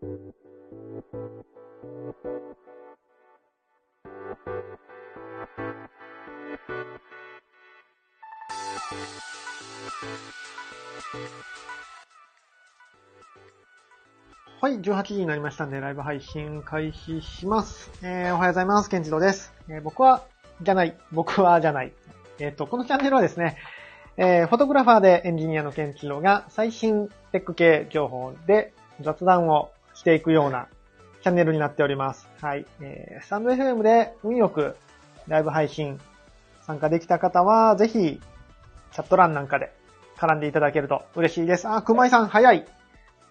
はい、18時になりましたんで、ライブ配信開始します。えー、おはようございます。ケンジロです。えー、僕は、じゃない。僕はじゃない。えっ、ー、と、このチャンネルはですね、えー、フォトグラファーでエンジニアのケンチロが最新テック系情報で雑談をしていくようなチャンネルになっております。はい。えー、スタンド FM で運よくライブ配信参加できた方は、ぜひ、チャット欄なんかで絡んでいただけると嬉しいです。あ、熊井さん早い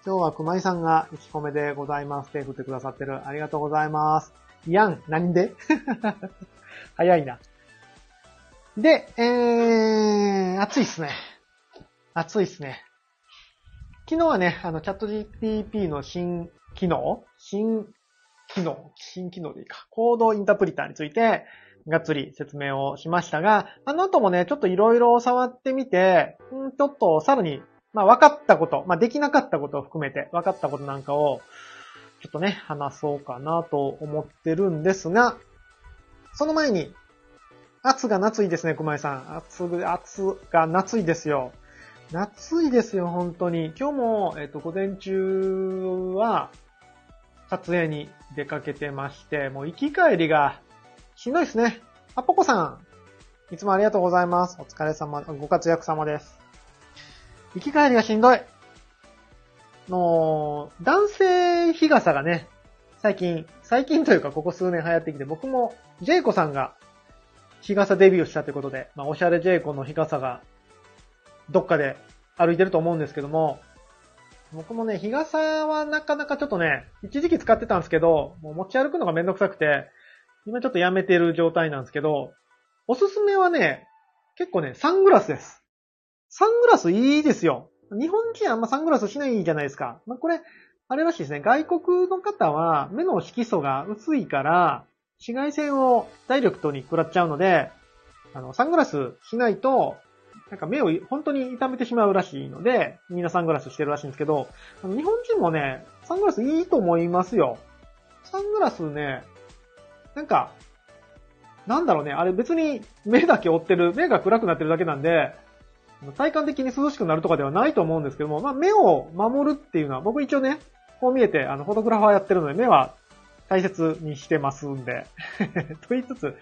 今日は熊井さんが1個目でございます。手振ってくださってる。ありがとうございます。いやん、何で？早いな。で、えー、暑いっすね。暑いっすね。昨日はね、あの、チャット GTP の新機能？新機能？新機能でいいか。コードインタープリターについて、がっつり説明をしましたが、あの後もね、ちょっといろいろ触ってみて、んちょっとさらにまあ分かったこと、まあできなかったことを含めて分かったことなんかを、ちょっとね、話そうかなと思ってるんですが、その前に、暑が夏いですね、熊井さん。暑、暑が夏いですよ。夏いですよ、本当に。今日も、えっ、と、午前中は、撮影に出かけてまして、もう行き帰りがしんどいですね。あ、ポコさん。いつもありがとうございます。お疲れ様、ご活躍様です。行き帰りがしんどい。の、男性日傘がね、最近、最近というかここ数年流行ってきて、僕もジェイコさんが日傘デビューしたということで、まあ、おしゃれジェイコの日傘がどっかで歩いてると思うんですけども、僕もね、日傘はなかなかちょっとね、一時期使ってたんですけど、もう持ち歩くのがめんどくさくて、今ちょっとやめてる状態なんですけど、おすすめはね、結構ね、サングラスです。サングラスいいですよ。日本人あんまサングラスしないじゃないですか。まあ、これ、あれらしいですね。外国の方は目の色素が薄いから、紫外線をダイレクトに食らっちゃうので、あの、サングラスしないと、なんか目を本当に痛めてしまうらしいので、みんなサングラスしてるらしいんですけど、日本人もね、サングラスいいと思いますよ。サングラスね、なんか、なんだろうね、あれ別に目だけ追ってる、目が暗くなってるだけなんで、体感的に涼しくなるとかではないと思うんですけども、まあ、目を守るっていうのは、僕一応ね、こう見えて、あの、フォトグラファーやってるので、目は大切にしてますんで と言いつつ、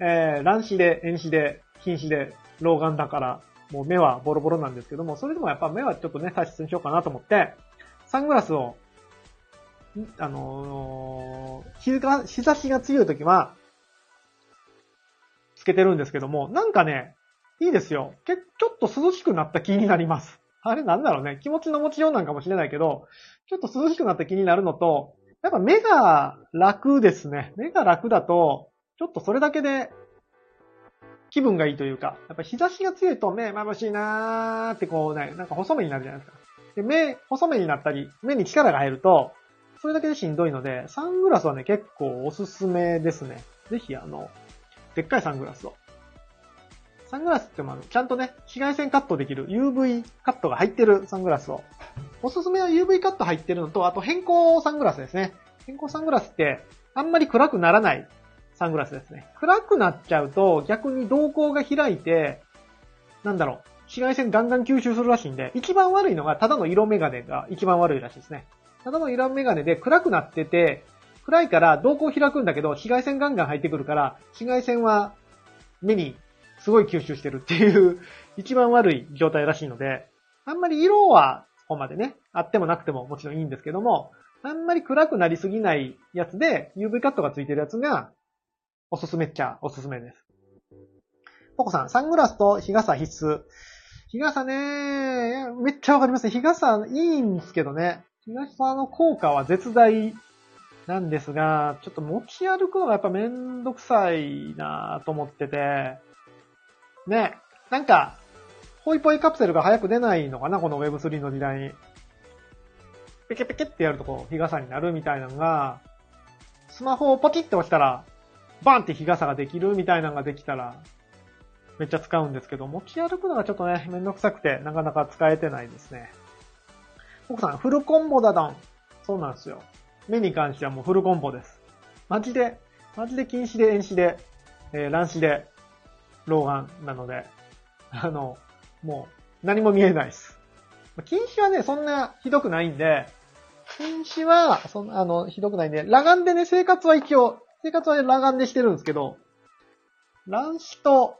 えー、乱視で、遠視で、近視で、老眼だから、もう目はボロボロなんですけども、それでもやっぱ目はちょっとね、大切にしようかなと思って、サングラスを、あのー、日が、日差しが強い時は、つけてるんですけども、なんかね、いいですよ。け、ちょっと涼しくなった気になります。あれなんだろうね。気持ちの持ちようなんかもしれないけど、ちょっと涼しくなった気になるのと、やっぱ目が楽ですね。目が楽だと、ちょっとそれだけで気分がいいというか、やっぱ日差しが強いと目眩しいなーってこうね、なんか細目になるじゃないですか。で、目、細目になったり、目に力が入ると、それだけでしんどいので、サングラスはね、結構おすすめですね。ぜひあの、でっかいサングラスをサングラスってもあの、ちゃんとね、紫外線カットできる UV カットが入ってるサングラスを。おすすめは UV カット入ってるのと、あと変更サングラスですね。変更サングラスって、あんまり暗くならないサングラスですね。暗くなっちゃうと、逆に瞳孔が開いて、なんだろう、紫外線ガンガン吸収するらしいんで、一番悪いのが、ただの色メガネが一番悪いらしいですね。ただの色メガネで暗くなってて、暗いから瞳孔開くんだけど、紫外線ガンガン入ってくるから、紫外線は目にすごい吸収してるっていう一番悪い状態らしいので、あんまり色はここまでね、あってもなくてももちろんいいんですけども、あんまり暗くなりすぎないやつで UV カットがついてるやつがおすすめっちゃおすすめです。ポコさん、サングラスと日傘必須。日傘ね、めっちゃわかりますね。日傘いいんですけどね。日傘の効果は絶大なんですが、ちょっと持ち歩くのがやっぱめんどくさいなと思ってて、ね、なんか、ホイポイカプセルが早く出ないのかなこの Web3 の時代に。ペケペケってやるとこう、日傘になるみたいなのが、スマホをポキって押したら、バンって日傘ができるみたいなのができたら、めっちゃ使うんですけど、持ち歩くのがちょっとね、めんどくさくて、なかなか使えてないですね。奥さん、フルコンボだどん。そうなんですよ。目に関してはもうフルコンボです。マジで、マジで近視で遠視で、えー、乱視で、老眼なので、あの、もう何も見えないです。近視はね、そんなひどくないんで、近視は、そんな、あの、ひどくないんで、裸眼でね、生活は一応、生活は、裸眼でしてるんですけど、乱視と、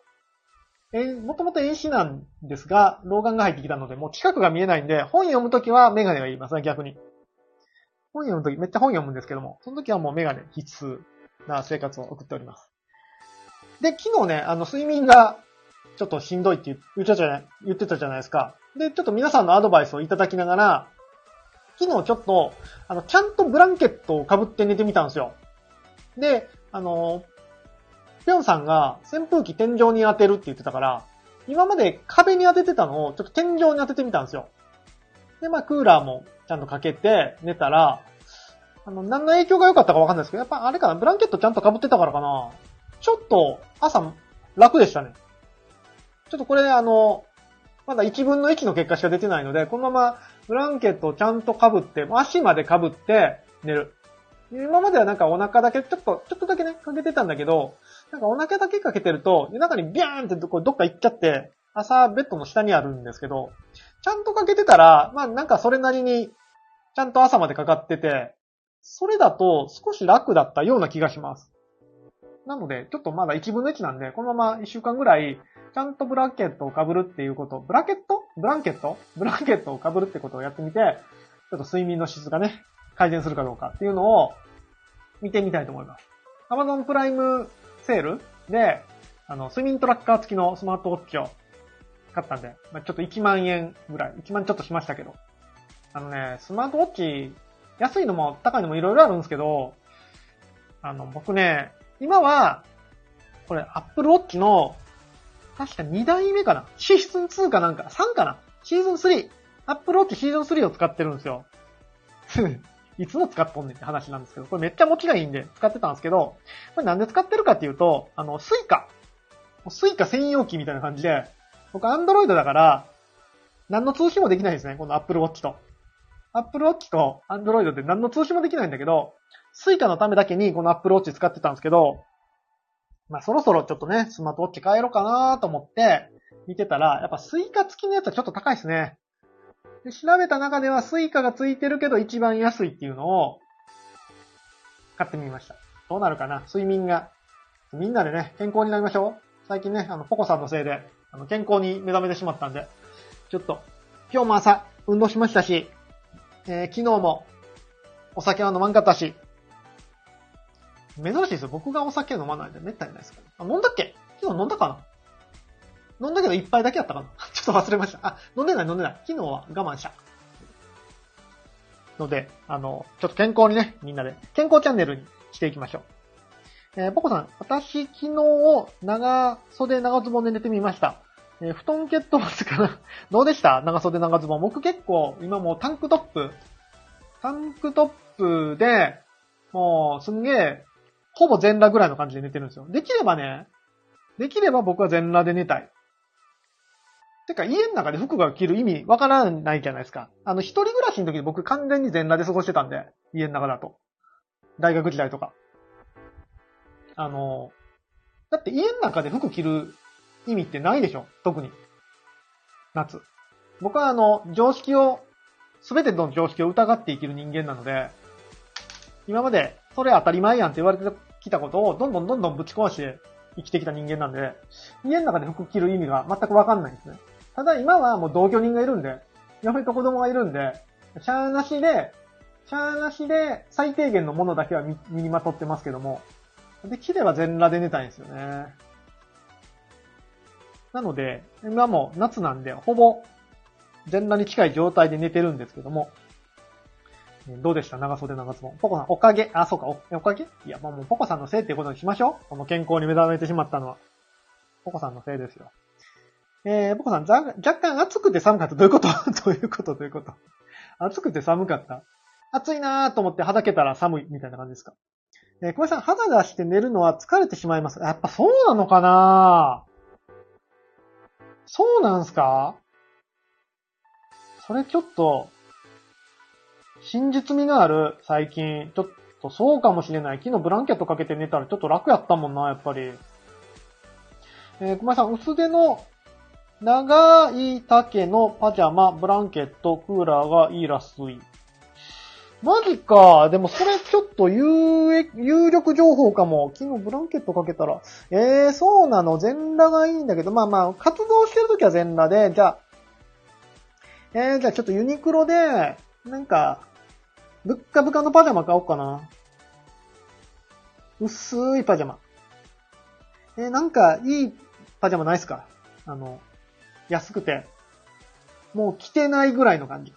え、もともと遠視なんですが、老眼が入ってきたので、もう近くが見えないんで、本読むときはメガネがいますね、逆に。本読むとき、めっちゃ本読むんですけども、その時はもうメガネ必須な生活を送っております。で、昨日ね、あの、睡眠がちょっとしんどいって言ってたじゃない、言ってたじゃないですか。で、ちょっと皆さんのアドバイスをいただきながら、昨日ちょっと、あの、ちゃんとブランケットを被って寝てみたんですよ。で、あの、ぴょんさんが扇風機天井に当てるって言ってたから、今まで壁に当ててたのをちょっと天井に当ててみたんですよ。で、まあ、クーラーもちゃんとかけて寝たら、あの、何の影響が良かったかわかんないですけど、やっぱあれかな、ブランケットちゃんと被ってたからかな。ちょっと朝楽でしたね。ちょっとこれあの、まだ1分の1の結果しか出てないので、このままブランケットをちゃんと被って、足まで被って寝る。今まではなんかお腹だけ、ちょっと、ちょっとだけね、かけてたんだけど、なんかお腹だけかけてると、夜中にビャーンってどこどっか行っちゃって、朝ベッドの下にあるんですけど、ちゃんとかけてたら、まあなんかそれなりに、ちゃんと朝までかかってて、それだと少し楽だったような気がします。なので、ちょっとまだ1分の1なんで、このまま1週間ぐらい、ちゃんとブラケットを被るっていうこと、ブラケット？ブランケット？ブランケットを被るってことをやってみて、ちょっと睡眠の質がね、改善するかどうかっていうのを見てみたいと思います。Amazon プライムセールで、あの、睡眠トラッカー付きのスマートウォッチを買ったんで、まあ、ちょっと1万円ぐらい、1万ちょっとしましたけど。あのね、スマートウォッチ、安いのも高いのもいろいろあるんですけど、あの、僕ね、今は、これ、Apple Watch の、確か2代目かな？シーズン2かなんか、3かな？シーズン3。Apple Watch シーズン3を使ってるんですよ。いつも使っとんねんって話なんですけど、これめっちゃ持ちがいいんで使ってたんですけど、これなんで使ってるかっていうと、あの、スイカ。スイカ専用機みたいな感じで、僕 Android だから、何の通信もできないんですね、この Apple Watch と。Apple Watch と Android で何の通信もできないんだけど、スイカのためだけにこの Apple Watch 使ってたんですけど、まあそろそろちょっとね、スマートウォッチ変えろかなと思って見てたら、やっぱスイカ付きのやつはちょっと高いですね。で調べた中ではスイカが付いてるけど一番安いっていうのを買ってみました。どうなるかな？睡眠が。みんなでね、健康になりましょう。最近ね、あの、ポコさんのせいで、あの、健康に目覚めてしまったんで、ちょっと、今日も朝、運動しましたし、えー昨日も、お酒は飲まんかったし、珍しいですよ。僕がお酒飲まないでめったにないですから。あ、飲んだっけ？昨日飲んだかな？飲んだけど一杯だけやったかな？ちょっと忘れました。あ、飲んでない飲んでない。昨日は我慢した。ので、あの、ちょっと健康にね、みんなで、健康チャンネルにしていきましょう。えー、ポコさん、私昨日、長袖長ズボンで寝てみました。えー布団蹴っ飛ばすかな？どうでした？長袖長ズボン。僕結構、今もうタンクトップ、タンクトップで、もう、すんげえ、ほぼ全裸ぐらいの感じで寝てるんですよ。できればね、できれば僕は全裸で寝たい。てか、家の中で服が着る意味わからないじゃないですか。あの、一人暮らしの時に僕完全に全裸で過ごしてたんで、家の中だと。大学時代とか。あの、だって家の中で服着る意味ってないでしょ特に。夏。僕はあの、常識を、すべての常識を疑って生きる人間なので、今まで、それ当たり前やんって言われてきたことを、どんどんどんどんぶち壊して生きてきた人間なんで、家の中で服着る意味が全くわかんないんですね。ただ今はもう同居人がいるんで、嫁と子供がいるんで、シャーなしで、シャーなしで最低限のものだけは身にまとってますけども、できれば全裸で寝たいんですよね。なので、今も夏なんで、ほぼ全裸に近い状態で寝てるんですけども、どうでした？長袖長ズボン。ポコさん、おかげ？あ、そうか、おおかげ？いや、もうもうポコさんのせいっていうことにしましょう。この健康に目覚めてしまったのは。ポコさんのせいですよ。えー、ポコさん、若干暑くて寒かった。どういうこと？どういうこと？どういうこと？暑くて寒かった。暑いなーと思って肌けたら寒いみたいな感じですか？えー、小林さん、肌出して寝るのは疲れてしまいます。やっぱそうなのかな？そうなんすか？それちょっと、真実味がある、最近。ちょっとそうかもしれない。昨日ブランケットかけて寝たらちょっと楽やったもんな、やっぱり。えー、小林さん、薄手の長い丈のパジャマ、ブランケット、クーラーがいいらしい。マジか。でもそれちょっと有、有力情報かも。昨日ブランケットかけたら。ええー、そうなの。全裸がいいんだけど、まあまあ、活動してるときは全裸で、じゃあ、えー、じゃあちょっとユニクロで、なんか、ぶっかぶかのパジャマ買おうかな。薄いパジャマ。えー、なんか、いいパジャマないっすか？あの、安くて。もう着てないぐらいの感じ。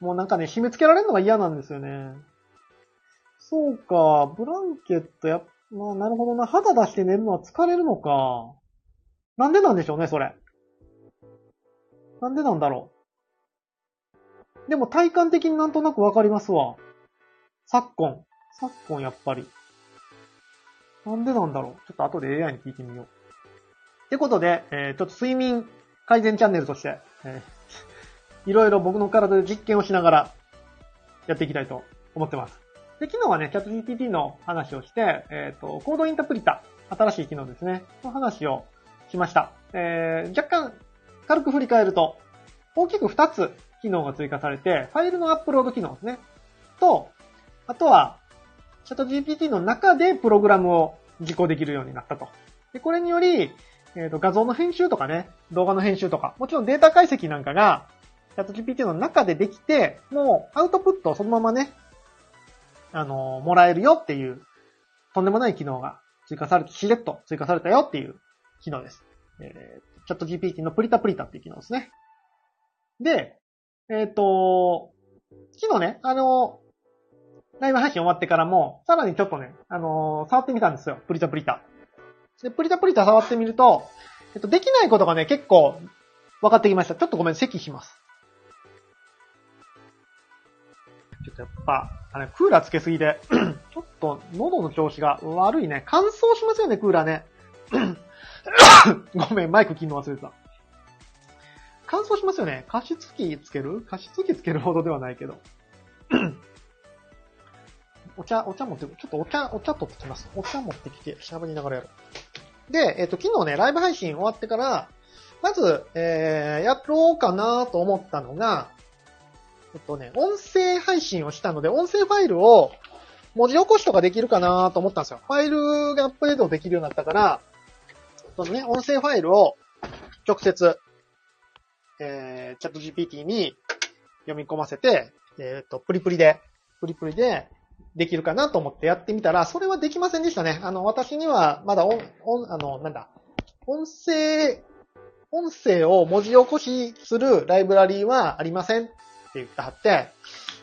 もうなんかね、締め付けられるのが嫌なんですよね。そうか、ブランケットや、まあなるほどな。肌出して寝るのは疲れるのか。なんでなんでしょうね、それ。なんでなんだろう。でも体感的になんとなくわかりますわ。昨今。昨今やっぱり。なんでなんだろう。ちょっと後で AI に聞いてみよう。ってことで、えー、ちょっと睡眠改善チャンネルとして、えー、いろいろ僕の体で実験をしながらやっていきたいと思ってます。で、昨日はね、チャット GPT の話をして、えっ、ー、と、コードインタプリタ、新しい機能ですね、の話をしました。えー、若干、軽く振り返ると、大きく2つ機能が追加されて、ファイルのアップロード機能ですね。と、あとは、チャット GPT の中でプログラムを実行できるようになったと。で、これにより、えっ、ー、と、画像の編集とかね、動画の編集とか、もちろんデータ解析なんかが、チャット GPT の中でできて、もうアウトプットをそのままね、あのー、もらえるよっていう、とんでもない機能が追加されて、しれっと追加されたよっていう機能です。えー、チャット GPT のプリタプリタっていう機能ですね。で、えっ、ー、と、昨日ね、あのライブ配信終わってからも、さらにちょっとね、あの触ってみたんですよ。プリタプリタ。で、プリタプリタ触ってみると、えっと、できないことがね、結構分かってきました。ちょっとごめん、咳します。ちょっとやっぱ、あれ、クーラーつけすぎて ちょっと喉の調子が悪いね。乾燥しますよね、クーラーね。ごめん、マイク切るの忘れてた。乾燥しますよね。加湿器つける？加湿器つけるほどではないけど。お茶、お茶持って、ちょっとお茶、お茶取ってきます。お茶持ってきて、喋りながらやろう。で、えっ、と、昨日ね、ライブ配信終わってから、まず、えー、やろうかなと思ったのが、えっとね、音声配信をしたので、音声ファイルを文字起こしとかできるかなと思ったんですよ。ファイルがアップデートできるようになったから、そのね、音声ファイルを直接、えー、チャット GPT に読み込ませて、えっ、と、プリプリで、プリプリで、できるかなと思ってやってみたら、それはできませんでしたね。あの、私にはまだ音、音、あの、なんだ、音声、音声を文字起こしするライブラリーはありませんって言ってはって、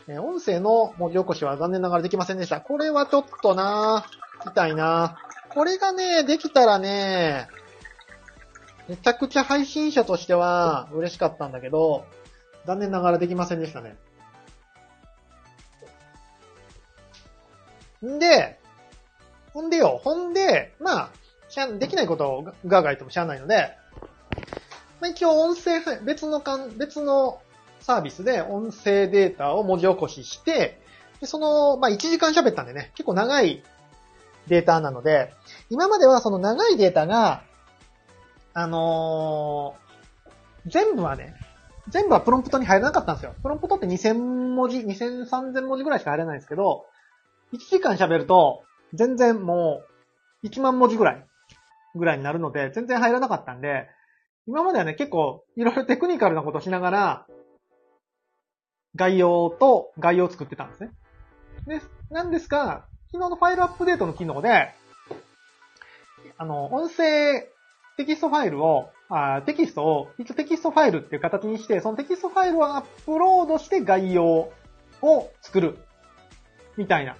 え音声の文字起こしは残念ながらできませんでした。これはちょっとなぁ、痛いなこれがね、できたらね、めちゃくちゃ配信者としては嬉しかったんだけど、残念ながらできませんでしたね。んで、ほんでよ、ほんで、まあ、しゃ、できないことをガーガー言ってもしゃあないので、まあ、一応音声、別のかん、別のサービスで音声データを文字起こしして、でその、まあ、1時間喋ったんでね、結構長いデータなので、今まではその長いデータが、あのー、全部はね、全部はプロンプトに入らなかったんですよ。プロンプトって2000文字、2000、3000文字ぐらいしか入れないんですけど、1時間喋ると、全然もう、1万文字ぐらい、ぐらいになるので、全然入らなかったんで、今まではね、結構、いろいろテクニカルなことしながら、概要と概要を作ってたんですね。で、なんですが、昨日のファイルアップデートの機能で、あの、音声テキストファイルを、あテキストを、一応テキストファイルっていう形にして、そのテキストファイルをアップロードして概要を作る。みたいな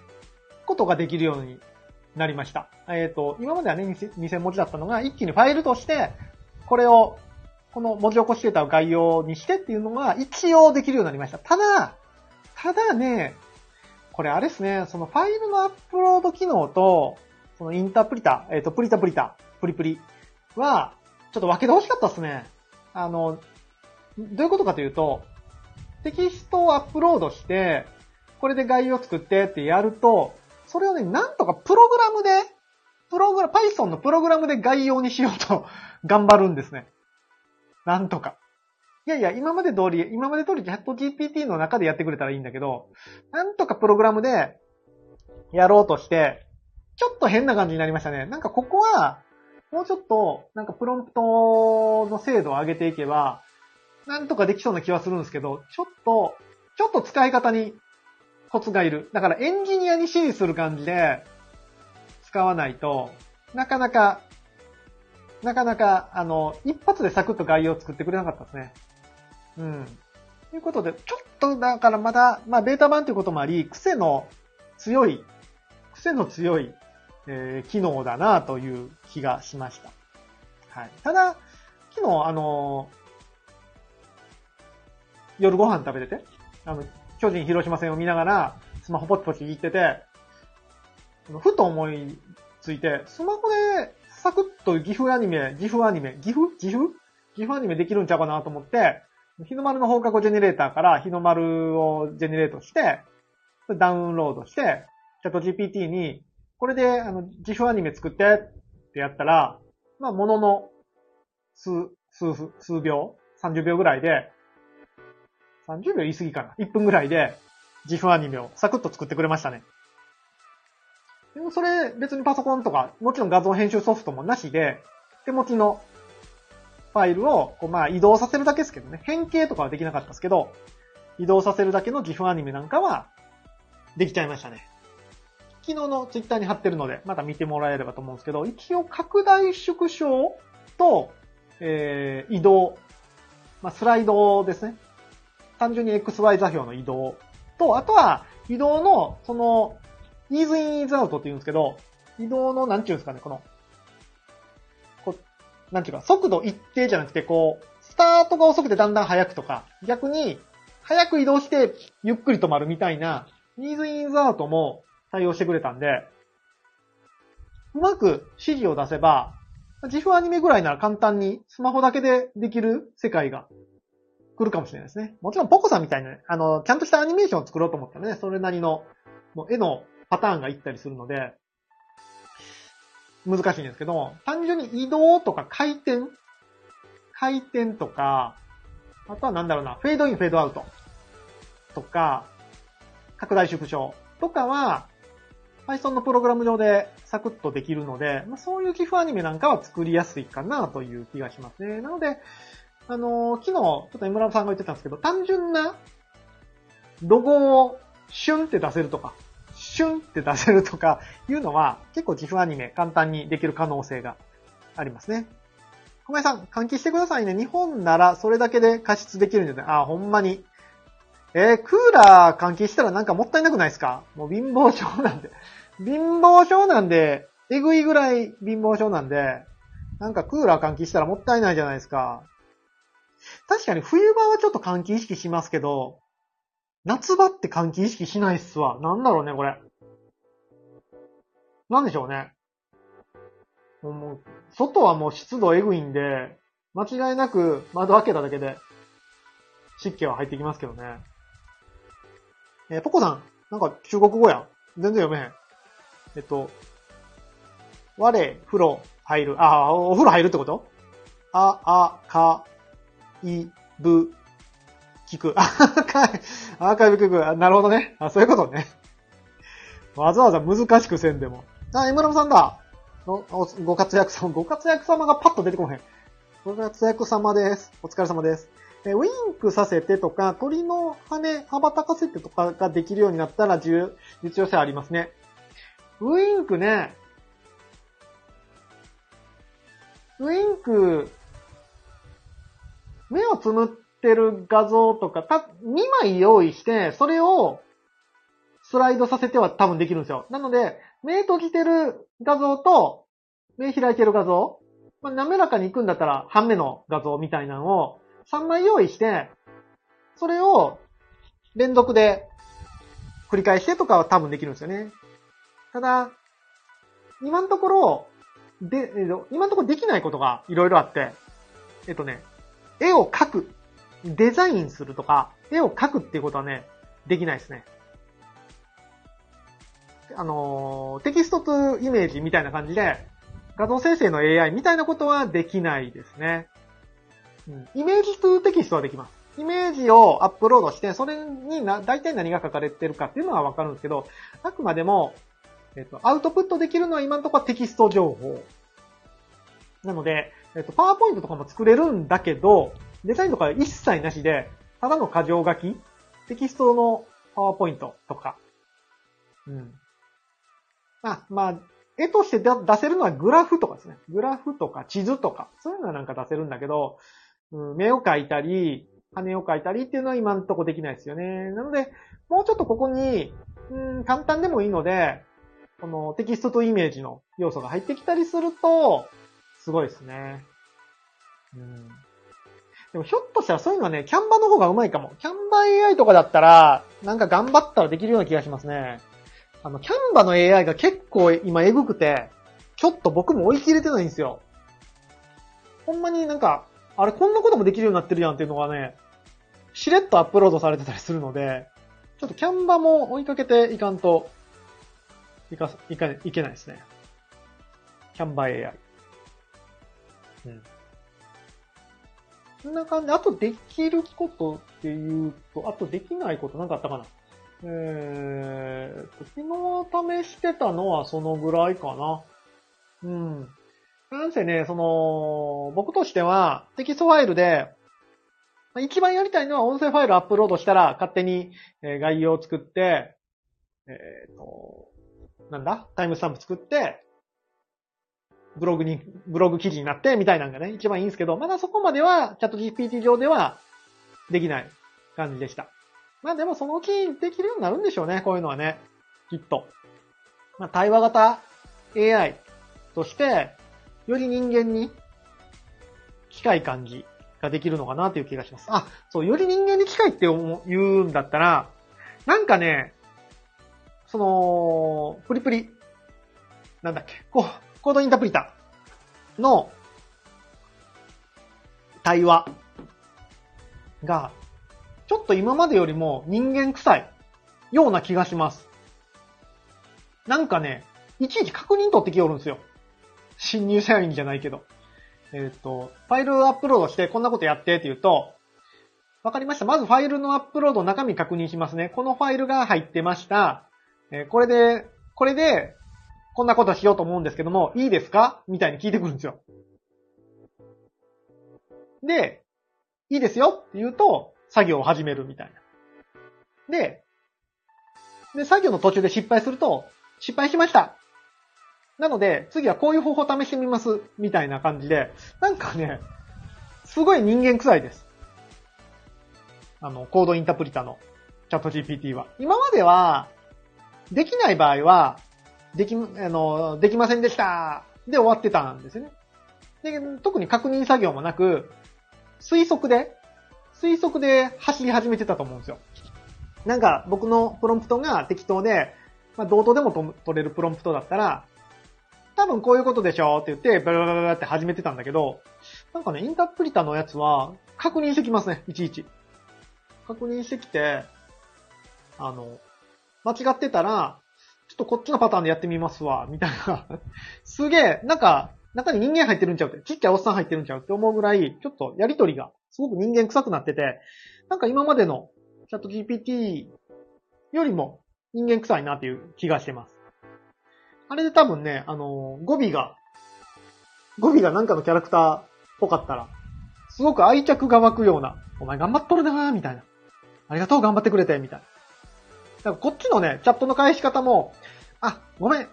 ことができるようになりました。えっ、ー、と、今まではね、2000文字だったのが、一気にファイルとして、これを、この文字起こしデータを概要にしてっていうのが一応できるようになりました。ただ、ただね、これあれですね、そのファイルのアップロード機能と、そのインタープリタ、えっ、ー、と、プリタプリタ、プリプリは、ちょっと分けて欲しかったですね。あの、どういうことかというと、テキストをアップロードして、これで概要を作ってってやると、それをね、なんとかプログラムで、プログラム、Python のプログラムで概要にしようと 頑張るんですね。なんとか。いやいや、今まで通り、今まで通りチャット GPT の中でやってくれたらいいんだけど、なんとかプログラムでやろうとして、ちょっと変な感じになりましたね。なんかここは、もうちょっと、なんかプロンプトの精度を上げていけば、なんとかできそうな気はするんですけど、ちょっと、ちょっと使い方にコツがいる。だからエンジニアに指示する感じで使わないと、なかなか、なかなか、あの、一発でサクッと概要を作ってくれなかったですね。うん。ということで、ちょっとだからまだ、まあベータ版ということもあり、癖の強い、癖の強い、えー、機能だなという気がしました。はい。ただ、昨日、あのー、夜ご飯食べてて、あの、巨人広島戦を見ながら、スマホポチポチ言ってて、ふと思いついて、スマホでサクッと岐阜アニメ、岐阜アニメ、岐阜？岐阜？岐阜アニメできるんちゃうかなと思って、日の丸の放課後ジェネレーターから日の丸をジェネレートして、ダウンロードして、チャット GPT に、これで、あの、自負アニメ作ってってやったら、まあ、ものの数、数、数秒 ?30 秒ぐらいで、30秒言い過ぎかな ?1 分ぐらいで、自負アニメをサクッと作ってくれましたね。でもそれ別にパソコンとか、もちろん画像編集ソフトもなしで、手持ちのファイルを、こうまあ移動させるだけですけどね。変形とかはできなかったですけど、移動させるだけの GIF アニメなんかは、できちゃいましたね。昨日のツイッターに貼ってるので、また見てもらえればと思うんですけど、一応拡大縮小と、えー、移動、まあ、スライドですね。単純に XY 座標の移動と、あとは移動の、その、イーズインイーズアウトって言うんですけど、移動の、なんちゅうんですかね、この、こなんていうか、速度一定じゃなくて、こう、スタートが遅くてだんだん速くとか、逆に、早く移動してゆっくり止まるみたいな、ニーズインズアウトも対応してくれたんで、うまく指示を出せば、自負アニメぐらいなら簡単にスマホだけでできる世界が来るかもしれないですね。もちろんポコさんみたいな、あの、ちゃんとしたアニメーションを作ろうと思ったらね、それなりの、もう絵のパターンがいったりするので、難しいんですけど、単純に移動とか回転回転とか、あとはなんだろうな、フェードイン、フェードアウトとか、拡大縮小とかは、Python のプログラム上でサクッとできるので、まあ、そういう GIF アニメなんかは作りやすいかなという気がしますね。なので、あのー、昨日、ちょっとエムラブさんが言ってたんですけど、単純なロゴをシュンって出せるとか、シュンって出せるとかいうのは結構 GIF アニメ簡単にできる可能性がありますね。小林さん、換気してくださいね。日本ならそれだけで加湿できるんじゃない？あ、ほんまに。えー、クーラー換気したらなんかもったいなくないですか？もう貧乏症なんで。貧乏症なんで、えぐいぐらい貧乏症なんで、なんかクーラー換気したらもったいないじゃないですか。確かに冬場はちょっと換気意識しますけど、夏場って換気意識しないっすわ。なんだろうね、これ。なんでしょうね。もう、外はもう湿度エグいんで、間違いなく窓開けただけで湿気は入ってきますけどね。えー、ポコさん、なんか中国語や。全然読めへん。えっと、我、風呂、入る。ああ、お風呂入るってこと？あ、あ、か、い、ぶ、聞く。アーカイブ、アーカイブ聞く。なるほどね。あ、そういうことね。わざわざ難しくせんでも。あ、エムラムさんだ。ご活躍様、ご活躍様がパッと出てこへん。ご活躍様です。お疲れ様です。え、ウィンクさせてとか、鳥の羽、羽ばたかせてとかができるようになったら、実用性ありますね。ウィンクね。ウィンク、目をつむってる画像とか、た、2枚用意して、それをスライドさせては多分できるんですよ。なので、目閉じてる画像と、目開いてる画像、まあ、滑らかに行くんだったら、半目の画像みたいなのを3枚用意して、それを連続で繰り返してとかは多分できるんですよね。ただ、今のところ、で、今のところできないことがいろいろあって、えっとね、絵を描く、デザインするとか、絵を描くっていうことはね、できないですね。あのテキストとイメージみたいな感じで、画像生成の AI みたいなことはできないですね。うん、イメージとテキストはできます。イメージをアップロードして、それにな、大体何が書かれてるかっていうのはわかるんですけど、あくまでも、えっと、アウトプットできるのは今のところテキスト情報。なので、えっと、パワーポイントとかも作れるんだけど、デザインとか一切なしで、ただの箇条書き？テキストのパワーポイントとか。うん。あ、まあ、絵として出出せるのはグラフとかですね。グラフとか地図とか、そういうのはなんか出せるんだけど、うん、目を描いたり、羽を描いたりっていうのは今んとこできないですよね。なので、もうちょっとここに、うん、簡単でもいいので、このテキストとイメージの要素が入ってきたりすると、すごいですね。うん。でもひょっとしたらそういうのはね、キャンバの方がうまいかも。キャンバ AI とかだったら、なんか頑張ったらできるような気がしますね。あの、キャンバの AI が結構今エグくて、ちょっと僕も追い切れてないんですよ。ほんまになんか、あれこんなこともできるようになってるやんっていうのがね、しれっとアップロードされてたりするので、ちょっとキャンバも追いかけていかんと、いか、いか、いけないですね。キャンバ AI。うん。そんな感じ、あとできることっていうと、あとできないことなんかあったかな？えーと、昨日試してたのはそのぐらいかな。うん。なんせね、その、僕としてはテキストファイルで、一番やりたいのは音声ファイルアップロードしたら勝手に概要を作って、えっ、と、なんだ？タイムスタンプ作って、ブログに、ブログ記事になってみたいなのがね、一番いいんですけど、まだそこまではチャット GPT 上ではできない感じでした。まあでもそのうちできるようになるんでしょうね、こういうのはね。きっと。まあ対話型 AI として、より人間に近い感じができるのかなという気がします。あ、そう、より人間に近いって思う言うんだったら、なんかね、その、プリプリ、なんだっけ、こう、コードインタプリタの対話が、ちょっと今までよりも人間臭いような気がします。なんかね、いちいち確認取ってきよるんですよ。新入社員じゃないけど。えっ、と、ファイルアップロードしてこんなことやってって言うと、わかりました。まずファイルのアップロード中身確認しますね。このファイルが入ってました。えーこれで、これで、こんなことしようと思うんですけども、いいですか？みたいに聞いてくるんですよ。で、いいですよ？って言うと、作業を始めるみたいな。で、で、作業の途中で失敗すると、失敗しました。なので、次はこういう方法を試してみます。みたいな感じで、なんかね、すごい人間臭いです。あの、コードインタプリタのチャット GPT は。今までは、できない場合は、でき、あの、できませんでしたで終わってたんですね。で、特に確認作業もなく、推測で、推測で走り始めてたと思うんですよ。なんか僕のプロンプトが適当で、まあ、同等でも取れるプロンプトだったら、多分こういうことでしょって言って、バラバラバラって始めてたんだけど、なんかね、インタープリタのやつは、確認してきますね、いちいち。確認してきて、あの、間違ってたら、ちょっとこっちのパターンでやってみますわ、みたいな。すげえ、なんか、中に人間入ってるんちゃうって、ちっちゃいおっさん入ってるんちゃうって思うぐらい、ちょっとやりとりが、すごく人間臭くなってて、なんか今までのチャット GPT よりも人間臭いなっていう気がしてます。あれで多分ね、あの語尾が、語尾がなんかのキャラクターっぽかったら、すごく愛着が湧くような、お前頑張っとるなーみたいな。ありがとう、頑張ってくれて、みたいな。だかこっちのね、チャットの返し方も、あ、ごめん。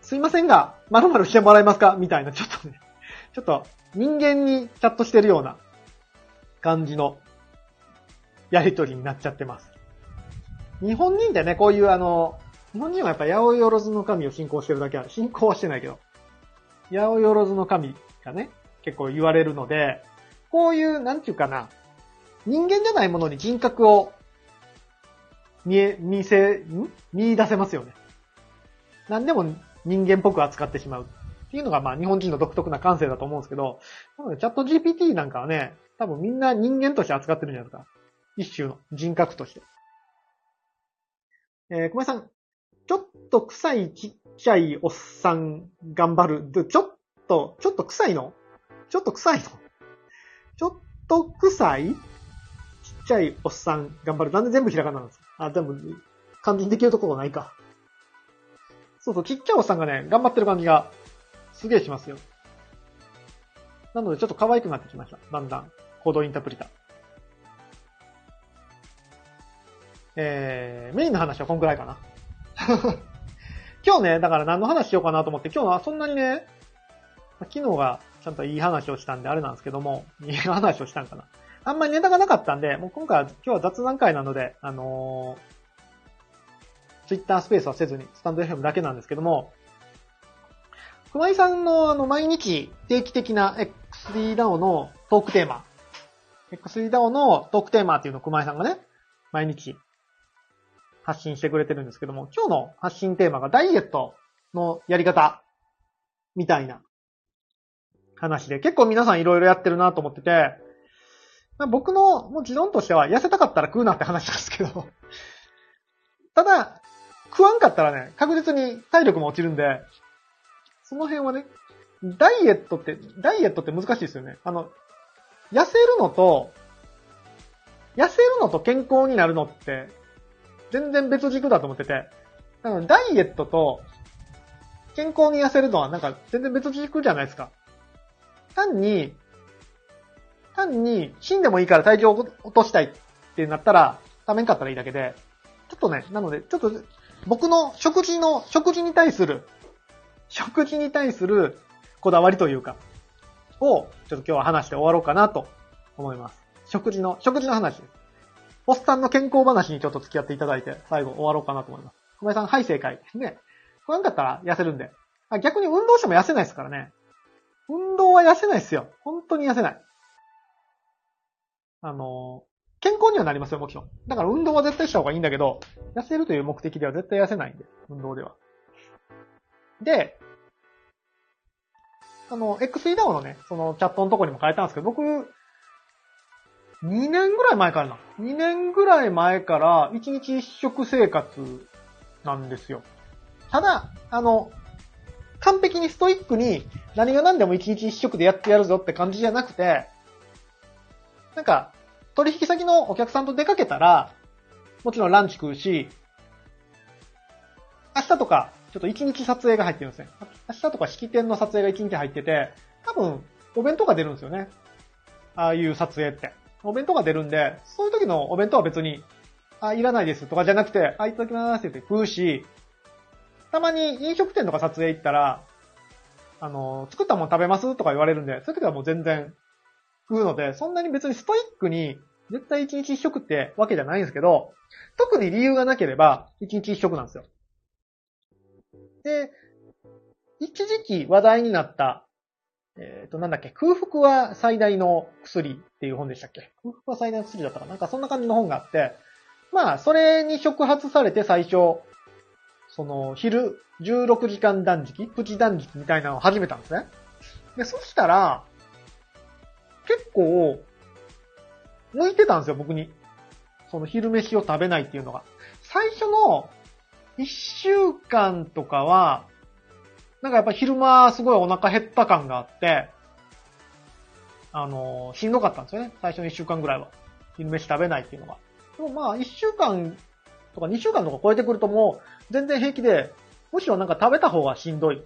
すいませんが、〇〇してもらえますか？みたいな、ちょっとね、ちょっと人間にチャットしてるような感じのやりとりになっちゃってます。日本人ってね、こういうあの、日本人はやっぱ八百万の神を信仰してるだけある。信仰はしてないけど。八百万の神がね、結構言われるので、こういう、なんていうかな、人間じゃないものに人格を見え、見せ、ん？見出せますよね。何でも人間っぽく扱ってしまう。っていうのがまあ日本人の独特な感性だと思うんですけど、なのでチャット GPT なんかはね、多分みんな人間として扱ってるんじゃないですか。一種の人格として。えー、小林さん、ちょっと臭いちっちゃいおっさん頑張る。ちょっと、ちょっと臭いの？ちょっと臭いの？ちょっと臭いちっちゃいおっさん頑張る。なんで全部ひらがななんですか？あ、でも、漢字にできるところはないか。そうそう、ちっちゃいおっさんがね、頑張ってる感じが、すげえしますよ。なのでちょっと可愛くなってきました。だんだん。コードインタプリタ。えー、メインの話はこんくらいかな。今日ね、だから何の話しようかなと思って、今日はそんなにね、昨日がちゃんといい話をしたんであれなんですけども、いい話をしたんかな。あんまりネタがなかったんで、もう今回は、今日は雑談会なので、あのー、ツイッタースペースはせずに、スタンド FM だけなんですけども、熊井さんのあの、毎日定期的な XDDAO のトークテーマ、XDDAO のトークテーマっていうのを熊井さんがね、毎日発信してくれてるんですけども、今日の発信テーマがダイエットのやり方、みたいな話で、結構皆さんいろいろやってるなと思ってて、僕のもう持論としては、痩せたかったら食うなって話なんですけど、ただ、食わんかったらね、確実に体力も落ちるんで、その辺はね、ダイエットって、ダイエットって難しいですよね。あの、痩せるのと、痩せるのと健康になるのって、全然別軸だと思ってて、のダイエットと健康に痩せるのはなんか全然別軸じゃないですか。単に、単に死んでもいいから体重を落としたいってなったら、食べんかったらいいだけで、ちょっとね、なので、ちょっと僕の食事の、食事に対する、食事に対するこだわりというか、を、ちょっと今日は話して終わろうかなと思います。食事の、食事の話です。おっさんの健康話にちょっと付き合っていただいて、最後終わろうかなと思います。小林さん、はい、正解。ね。これなんかったら痩せるんで。逆に運動しても痩せないですからね。運動は痩せないですよ。本当に痩せない。あの、健康にはなりますよ、もちろん。だから運動は絶対した方がいいんだけど、痩せるという目的では絶対痩せないんで、運動では。で、あの、XEDAO のね、そのチャットのとこにも書いたんですけど、僕、2年ぐらい前からな。2年ぐらい前から1日1食生活なんですよ。ただ、あの、完璧にストイックに何が何でも1日1食でやってやるぞって感じじゃなくて、なんか、取引先のお客さんと出かけたら、もちろんランチ食うし、明日とか、ちょっと1日撮影が入ってるんですね。明日とか式典の撮影が1日入ってて、多分、お弁当が出るんですよね。ああいう撮影って。お弁当が出るんで、そういう時のお弁当は別に、あ、いらないですとかじゃなくて、あ、いただきますって言って食うし、たまに飲食店とか撮影行ったら、あの、作ったもん食べますとか言われるんで、そういう時はもう全然うので、そんなに別にストイックに絶対一日一食ってわけじゃないんですけど、特に理由がなければ一日一食なんですよ。で、一時期話題になった、えっ、ー、と、なんだっけ、空腹は最大の薬っていう本でしたっけ？空腹は最大の薬だったかな？なんかそんな感じの本があって、まあ、それに触発されて最初、その、昼16時間断食プチ断食みたいなのを始めたんですね。で、そしたら、結構、向いてたんですよ、僕に。その昼飯を食べないっていうのが。最初の1週間とかは、なんかやっぱ昼間すごいお腹減った感があって、あの、しんどかったんですよね。最初の1週間ぐらいは。昼飯食べないっていうのが。でもまあ、1週間とか2週間とか超えてくるともう、全然平気で、むしろなんか食べた方がしんどいっ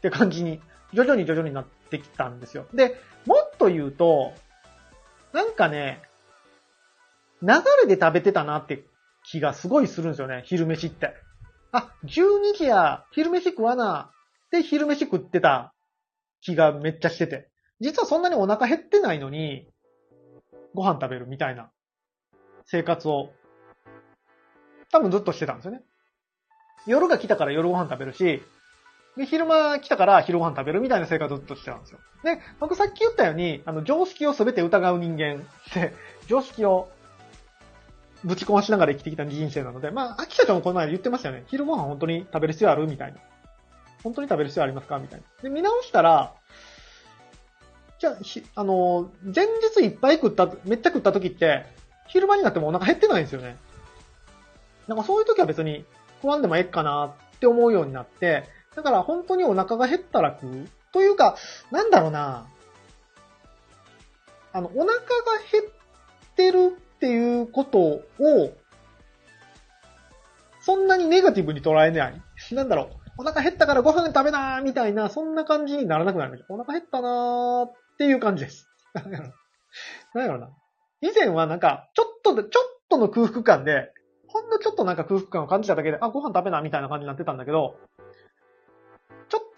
て感じに、徐々に徐々になってきたんですよ。で、もっと言うと、なんかね、流れで食べてたなって気がすごいするんですよね、昼飯って。あ、12時や、昼飯食わな、で昼飯食ってた気がめっちゃしてて。実はそんなにお腹減ってないのに、ご飯食べるみたいな生活を、多分ずっとしてたんですよね。夜が来たから夜ご飯食べるし、で、昼間来たから昼ご飯食べるみたいな生活をずっとしてたんですよ。で、僕さっき言ったように、あの、常識をすべて疑う人間って、常識をぶち壊しながら生きてきた人生なので、まあ、秋社長もこの前言ってましたよね。昼ご飯本当に食べる必要あるみたいな。本当に食べる必要ありますか？みたいな。で、見直したら、じゃあ、あの、前日いっぱい食った、めっちゃ食った時って、昼間になってもお腹減ってないんですよね。なんかそういう時は別に食わんでもええかなって思うようになって、だから本当にお腹が減ったら食うというか、なんだろうな。あの、お腹が減ってるっていうことを、そんなにネガティブに捉えない。なんだろう。お腹減ったからご飯食べなーみたいな、そんな感じにならなくなりました。お腹減ったなーっていう感じです。なんやろなんやろな。以前はなんか、ちょっとで、ちょっとの空腹感で、ほんのちょっとなんか空腹感を感じただけで、あ、ご飯食べなみたいな感じになってたんだけど、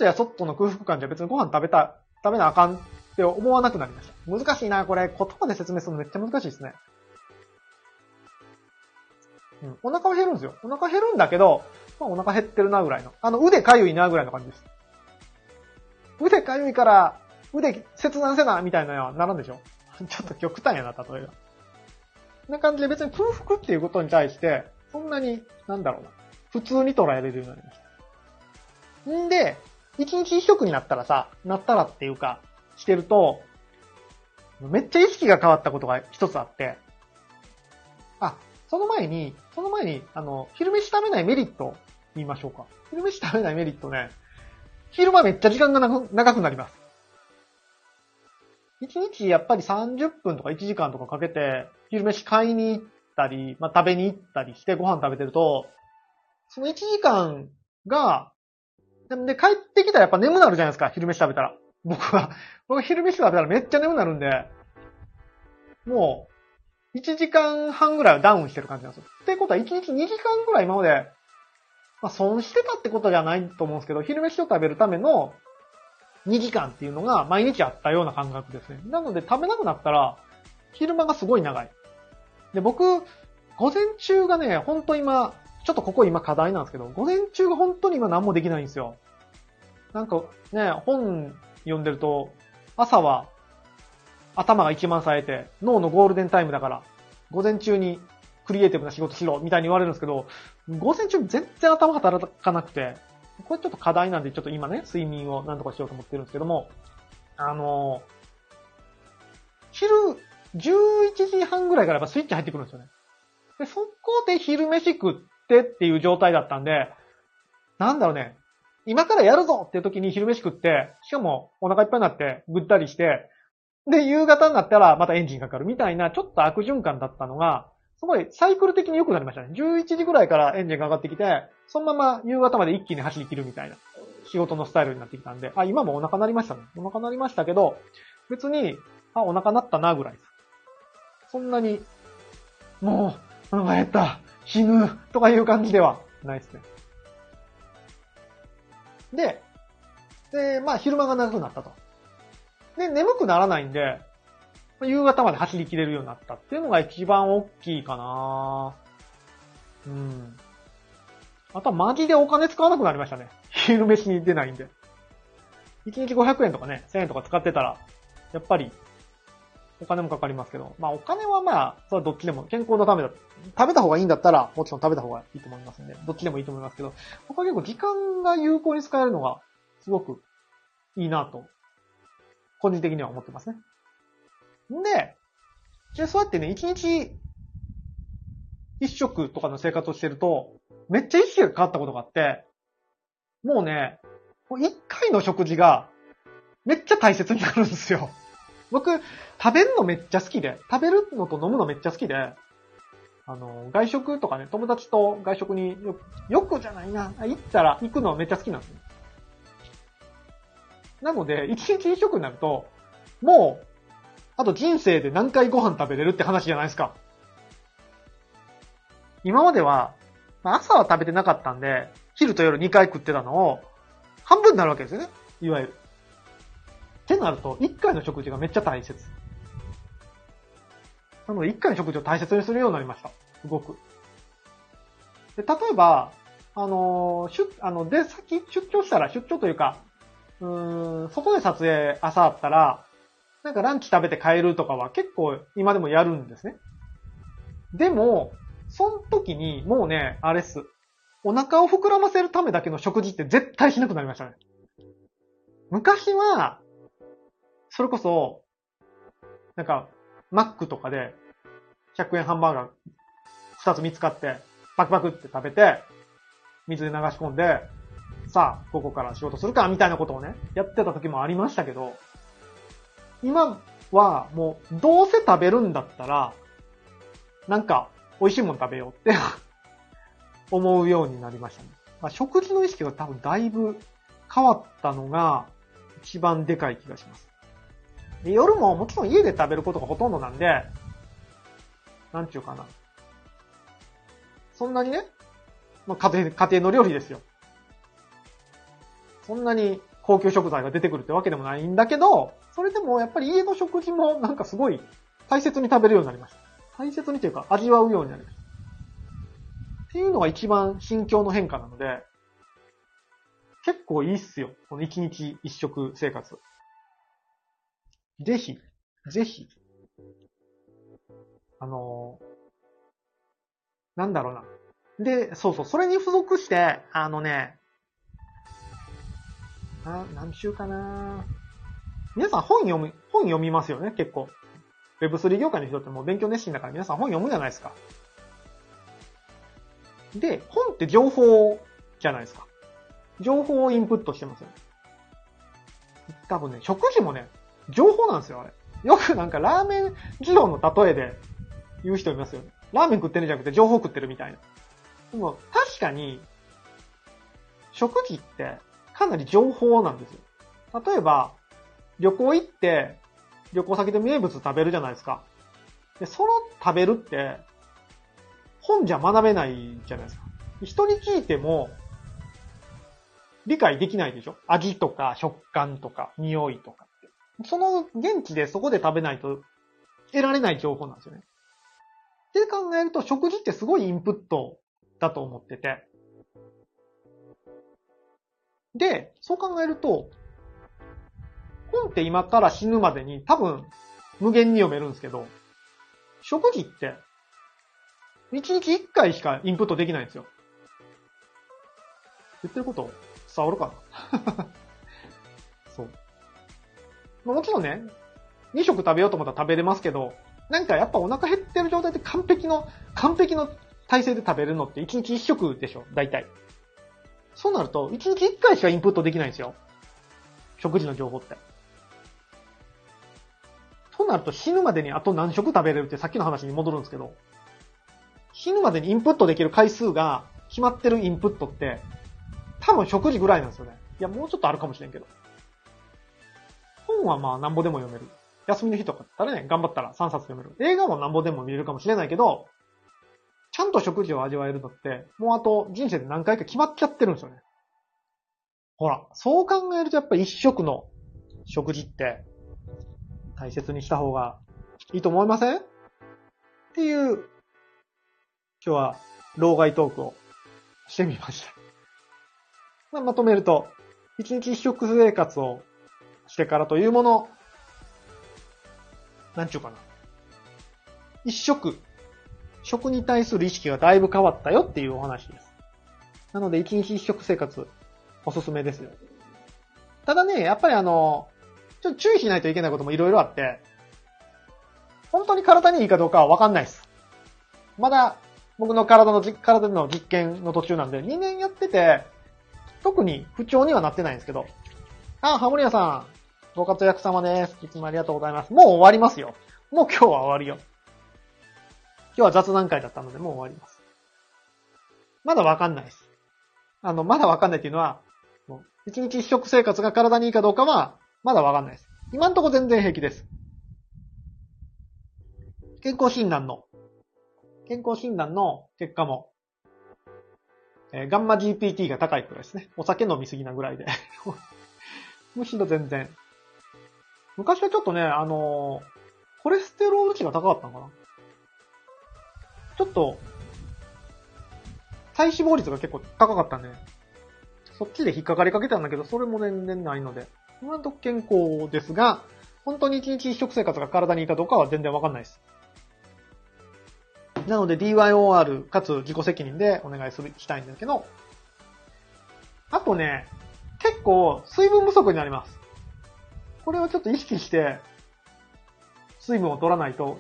とやそっとの空腹感じゃ別にご飯食べた、食べなあかんって思わなくなりました。難しいな、これ。言葉で説明するのめっちゃ難しいですね。うん。お腹は減るんですよ。お腹減るんだけど、まあお腹減ってるなぐらいの。あの、腕かゆいなぐらいの感じです。腕かゆいから、腕切断せなみたいなのはならんでしょ ちょっと極端やな、例えば。な感じで別に空腹っていうことに対して、そんなに、なんだろうな。普通に捉えれるようになりました。んで、一日一食になったらさ、なったらっていうか、してると、めっちゃ意識が変わったことが一つあって、あ、その前に、その前に、あの、昼飯食べないメリット言いましょうか。昼飯食べないメリットね、昼間めっちゃ時間が長くなります。一日やっぱり30分とか1時間とかかけて、昼飯買いに行ったり、まあ、食べに行ったりしてご飯食べてると、その1時間が、でで帰ってきたらやっぱ眠なるじゃないですか、昼飯食べたら。僕は、僕昼飯食べたらめっちゃ眠なるんで、もう、1時間半ぐらいはダウンしてる感じなんですよ。ってことは1日2時間ぐらい今まで、まあ損してたってことじゃないと思うんですけど、昼飯を食べるための2時間っていうのが毎日あったような感覚ですね。なので食べなくなったら、昼間がすごい長い。で、僕、午前中がね、ほんと今、ちょっとここ今課題なんですけど、午前中が本当に今何もできないんですよ。なんかね、本読んでると、朝は頭が一番冴えて、脳のゴールデンタイムだから、午前中にクリエイティブな仕事しろ、みたいに言われるんですけど、午前中全然頭働かなくて、これちょっと課題なんで、ちょっと今ね、睡眠を何とかしようと思ってるんですけども、あの、昼、11時半ぐらいからやっぱスイッチ入ってくるんですよね。で、そこで昼飯食ってっていう状態だったんで、なんだろうね、今からやるぞっていう時に昼飯食って、しかもお腹いっぱいになってぐったりして、で、夕方になったらまたエンジンかかるみたいな、ちょっと悪循環だったのが、すごいサイクル的に良くなりましたね。11時ぐらいからエンジンが上がってきて、そのまま夕方まで一気に走り切るみたいな仕事のスタイルになってきたんで、あ、今もお腹鳴りましたね。お腹鳴りましたけど、別に、あ、お腹鳴ったなぐらい。そんなに、もう、お腹減った、死ぬ、とかいう感じではないですね。で、で、まあ昼間が長くなったと。で、眠くならないんで、夕方まで走り切れるようになったっていうのが一番大きいかなうん。あとはマジでお金使わなくなりましたね。昼飯に出ないんで。1日500円とかね、1000円とか使ってたら、やっぱり、お金もかかりますけど、まあお金はまあ、それはどっちでも健康のためだ。食べた方がいいんだったら、もちろん食べた方がいいと思いますんで、どっちでもいいと思いますけど、僕は結構時間が有効に使えるのが、すごくいいなと、個人的には思ってますね。んで、で、そうやってね、一日一食とかの生活をしてると、めっちゃ意識が変わったことがあって、もうね、一回の食事がめっちゃ大切になるんですよ。僕、食べるのめっちゃ好きで、食べるのと飲むのめっちゃ好きで、あの、外食とかね、友達と外食によく、よくじゃないな、行ったら行くのめっちゃ好きなんですよ。なので、一日一食になると、もう、あと人生で何回ご飯食べれるって話じゃないですか。今までは、まあ朝は食べてなかったんで、昼と夜2回食ってたのを、半分になるわけですよね。いわゆる。ってなると、1回の食事がめっちゃ大切。なので、1回の食事を大切にするようになりました。すごく。で、例えば、あの、出、あの、で、先出張したら、出張というか、うーん、外で撮影朝あったら、なんかランチ食べて帰るとかは結構今でもやるんですね。でも、その時にもうね、あれっす。お腹を膨らませるためだけの食事って絶対しなくなりましたね。昔は、それこそ、なんか、マックとかで、100円ハンバーガー2つ見つかって、パクパクって食べて、水で流し込んで、さあ、ここから仕事するか、みたいなことをね、やってた時もありましたけど、今はもう、どうせ食べるんだったら、なんか、美味しいもの食べようって 思うようになりましたね。まあ、食事の意識が多分だいぶ変わったのが、一番でかい気がします。で夜ももちろん家で食べることがほとんどなんで、なんちゅうかな。そんなにね、まあ、家庭、家庭の料理ですよ。そんなに高級食材が出てくるってわけでもないんだけど、それでもやっぱり家の食事もなんかすごい大切に食べるようになりました。大切にというか味わうようになりました。っていうのが一番心境の変化なので、結構いいっすよ。この一日一食生活。ぜひ、ぜひ、あのー、なんだろうな。で、そうそう、それに付属して、あのね、あ、何週かな皆さん本読み、本読みますよね、結構。Web3 業界の人ってもう勉強熱心だから皆さん本読むじゃないですか。で、本って情報じゃないですか。情報をインプットしてますよね。多分ね、食事もね、情報なんですよ、あれ。よくなんかラーメン二郎の例えで言う人いますよね。ラーメン食ってるんじゃなくて情報食ってるみたいな。でも確かに、食事ってかなり情報なんですよ。例えば、旅行行って、旅行先で名物食べるじゃないですか。で、その食べるって、本じゃ学べないじゃないですか。人に聞いても、理解できないでしょ味とか食感とか匂いとか。その現地でそこで食べないと得られない情報なんですよね。って考えると食事ってすごいインプットだと思ってて。で、そう考えると、本って今から死ぬまでに多分無限に読めるんですけど、食事って、1日1回しかインプットできないんですよ。言ってること伝わるかな？もちろんね、2食食べようと思ったら食べれますけど、なんかやっぱお腹減ってる状態で完璧の、完璧の体勢で食べるのって1日1食でしょ、大体。そうなると、1日1回しかインプットできないんですよ。食事の情報って。そうなると死ぬまでにあと何食食べれるってさっきの話に戻るんですけど、死ぬまでにインプットできる回数が決まってるインプットって、多分食事ぐらいなんですよね。いや、もうちょっとあるかもしれんけど。本はまあなんぼでも読める。休みの日とかだったらね、頑張ったら3冊読める。映画もなんぼでも見れるかもしれないけど、ちゃんと食事を味わえるのって、もうあと人生で何回か決まっちゃってるんですよね。ほら、そう考えるとやっぱ一食の食事って大切にした方がいいと思いません？っていう、今日は老害トークをしてみました。まあ、まとめると、一日一食生活をしてからというもの、なんちゅうかな。一食、食に対する意識がだいぶ変わったよっていうお話です。なので、一日一食生活、おすすめですよ。ただね、やっぱりあの、ちょっと注意しないといけないこともいろいろあって、本当に体にいいかどうかはわかんないです。まだ、僕の体の体の実験の途中なんで、2年やってて、特に不調にはなってないんですけど。あ、ハモリアさん、ご活躍様です。いつもありがとうございます。もう終わりますよ。もう今日は終わりよ。今日は雑談会だったので、もう終わります。まだわかんないです。あの、まだわかんないっていうのは、もう一日一食生活が体にいいかどうかは、まだわかんないです。今んとこ全然平気です。健康診断の、健康診断の結果も、えー、ガンマ GPT が高いくらいですね。お酒飲みすぎなぐらいで。むしろ全然昔はちょっとね、あのー、コレステロール値が高かったのかな？ちょっと、体脂肪率が結構高かったんで、そっちで引っかかりかけたんだけど、それも全然ないので、今のと健康ですが、本当に一日一食生活が体にいいかどうかは全然わかんないです。なので DYOR かつ自己責任でお願いする、したいんだけど、あとね、結構水分不足になります。これをちょっと意識して、水分を取らないと、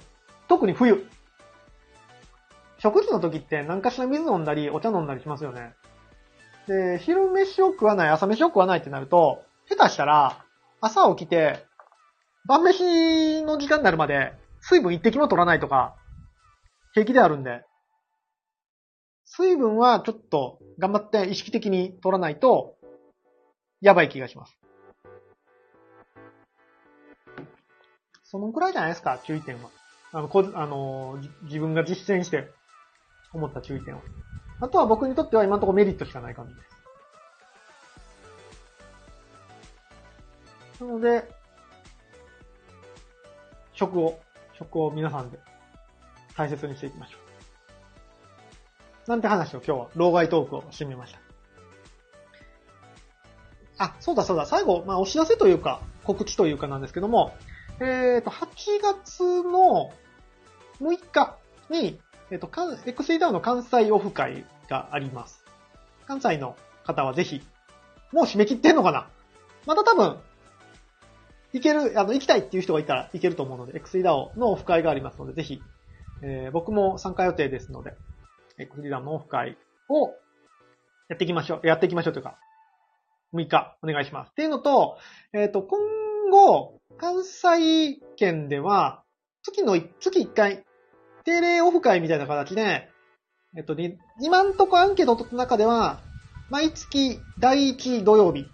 特に冬。食事の時って何かしら水飲んだり、お茶飲んだりしますよね。で、昼飯を食わない、朝飯を食わないってなると、下手したら、朝起きて、晩飯の時間になるまで、水分一滴も取らないとか、平気であるんで、水分はちょっと頑張って意識的に取らないと、やばい気がします。そのくらいじゃないですか、注意点は。あの、こあの自分が実践して思った注意点は。あとは僕にとっては今のところメリットしかない感じです。なので、食を、食を皆さんで大切にしていきましょう。なんて話を今日は、老害トークをしてみました。あ、そうだそうだ、最後、まあお知らせというか、告知というかなんですけども、えっ、ー、と、8月の6日に、えっ、ー、と、XE の関西オフ会があります。関西の方はぜひ、もう締め切ってんのかな？また多分、行ける、あの、行きたいっていう人がいたら行けると思うので、XEDAO のオフ会がありますので、ぜひ、えー、僕も参加予定ですので、XEDAO のオフ会をやっていきましょう、やっていきましょうというか、6日お願いします。っていうのと、えっ、ー、と、今後、関西圏では、月の、月1回、定例オフ会みたいな形で、えっと、今んとこアンケートの中では、毎月第1土曜日。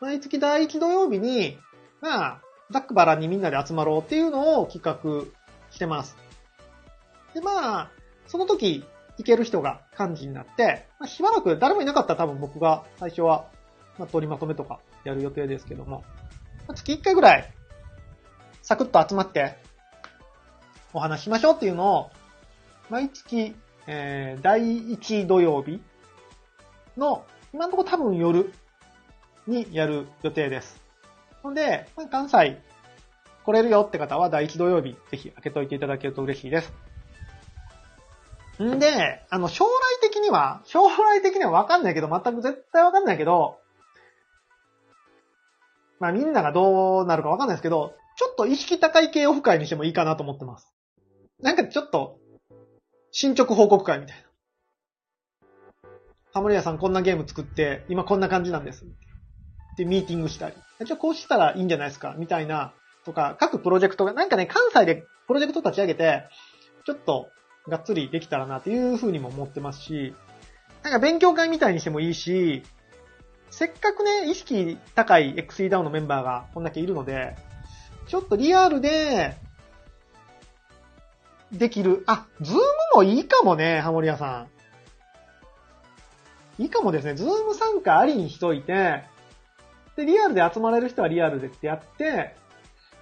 毎月第1土曜日に、まあ、ざっくばらにみんなで集まろうっていうのを企画してます。で、まあ、その時、行ける人が幹事になって、まあ、しばらく誰もいなかったら多分僕が最初は、まあ、取りまとめとかやる予定ですけども、月1回ぐらい、サクッと集まって、お話しましょうっていうのを、毎月、えー、第1土曜日の、今のところ多分夜にやる予定です。ので、関西来れるよって方は第1土曜日、ぜひ開けといていただけると嬉しいです。んで、あの、将来的には、将来的にはわかんないけど、全く絶対わかんないけど、まあみんながどうなるかわかんないですけど、ちょっと意識高い系オフ会にしてもいいかなと思ってます。なんかちょっと、進捗報告会みたいな。ハモリアさんこんなゲーム作って、今こんな感じなんです。で、ミーティングしたり。じゃあこうしたらいいんじゃないですかみたいな、とか、各プロジェクトが、なんかね、関西でプロジェクト立ち上げて、ちょっと、がっつりできたらなっていうふうにも思ってますし、なんか勉強会みたいにしてもいいし、せっかくね、意識高い XE ダウンのメンバーがこんだけいるので、ちょっとリアルで、できる。あ、ズームもいいかもね、ハモリアさん。いいかもですね。ズーム参加ありにしといて、で、リアルで集まれる人はリアルでってやって、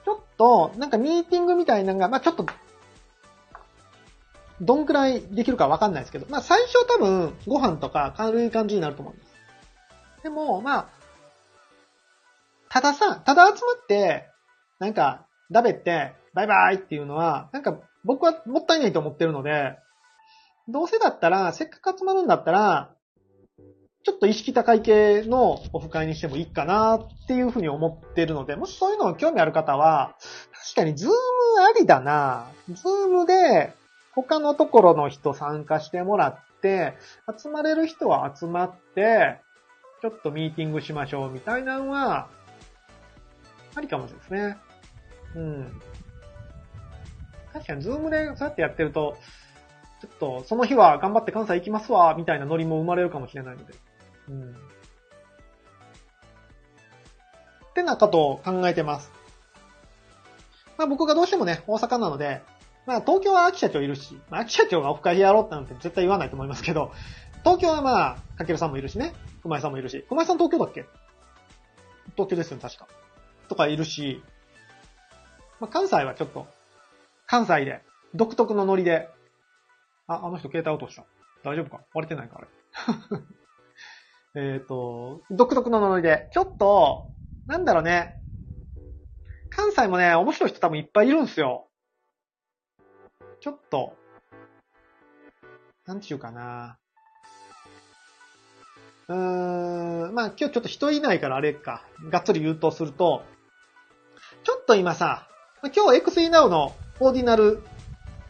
ちょっと、なんかミーティングみたいなのが、まあちょっと、どんくらいできるかわかんないですけど、まあ最初多分、ご飯とか軽い感じになると思います。でも、まあ、たださ、ただ集まって、なんか、ダベって、バイバイっていうのは、なんか、僕はもったいないと思ってるので、どうせだったら、せっかく集まるんだったら、ちょっと意識高い系のオフ会にしてもいいかなっていうふうに思ってるので、もしそういうの興味ある方は、確かにズームありだな。ズームで他のところの人参加してもらって、集まれる人は集まって、ちょっとミーティングしましょうみたいなのは、ありかもしれないですね。うん。確かにズームでそうやってやってると、ちょっとその日は頑張って関西行きますわ、みたいなノリも生まれるかもしれないので。うん。ってなことを考えてます。まあ僕がどうしてもね、大阪なので、まあ東京は秋社長いるし、まあ秋社長がオフ会やろうってなんて絶対言わないと思いますけど、東京はまあ、かけるさんもいるしね。熊井さんもいるし。熊井さん東京だっけ？東京ですよね、確か。とかいるし、まあ、関西はちょっと、関西で、独特のノリで、あ、あの人携帯落とした。大丈夫か？割れてないかあれ。えっと、独特のノリで、ちょっと、なんだろうね。関西もね、面白い人多分いっぱいいるんですよ。ちょっと、なんちゅうかな。うん、まあ今日ちょっと人いないからあれか、がっつり言うとすると、ちょっと今さ、今日 XE Now のオーディナル、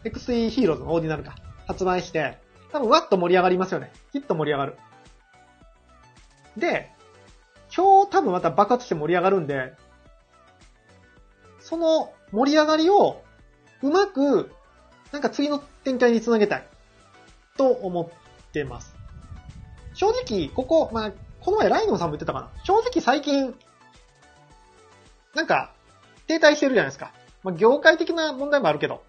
XE ヒーローズのオーディナルか、発売して、多分わっと盛り上がりますよね。きっと盛り上がる。で、今日多分また爆発して盛り上がるんで、その盛り上がりをうまく、なんか次の展開につなげたい。と思ってます。正直、ここ、まあ、この前ライノンさんも言ってたかな。正直最近、なんか、停滞してるじゃないですか。まあ、業界的な問題もあるけど。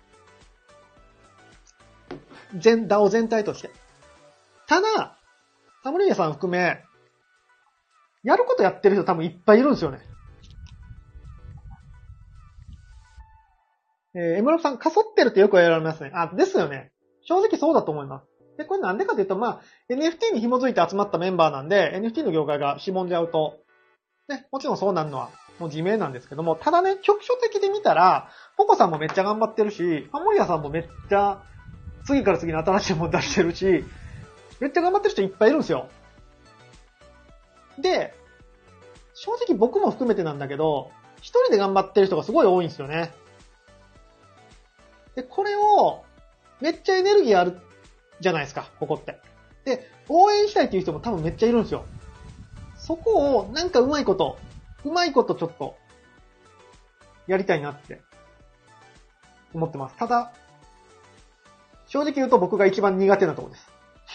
全、ダオ全体として。ただ、サムリーヤさん含め、やることやってる人多分いっぱいいるんですよね。えー、エムロさん、かそってるってよく言われますね。あ、ですよね。正直そうだと思います。で、これなんでかというと、まあ、NFT に紐づいて集まったメンバーなんで、NFT の業界がしぼんじゃうと、ね、もちろんそうなるのは、もう自明なんですけども、ただね、局所的で見たら、ポコさんもめっちゃ頑張ってるし、ハモリアさんもめっちゃ、次から次に新しいもの出してるし、めっちゃ頑張ってる人いっぱいいるんですよ。で、正直僕も含めてなんだけど、一人で頑張ってる人がすごい多いんですよね。で、これを、めっちゃエネルギーあるじゃないですか、ここって。で、応援したいっていう人も多分めっちゃいるんですよ。そこを、なんかうまいこと、うまいことちょっと、やりたいなって思ってます。ただ、正直言うと僕が一番苦手なとこです。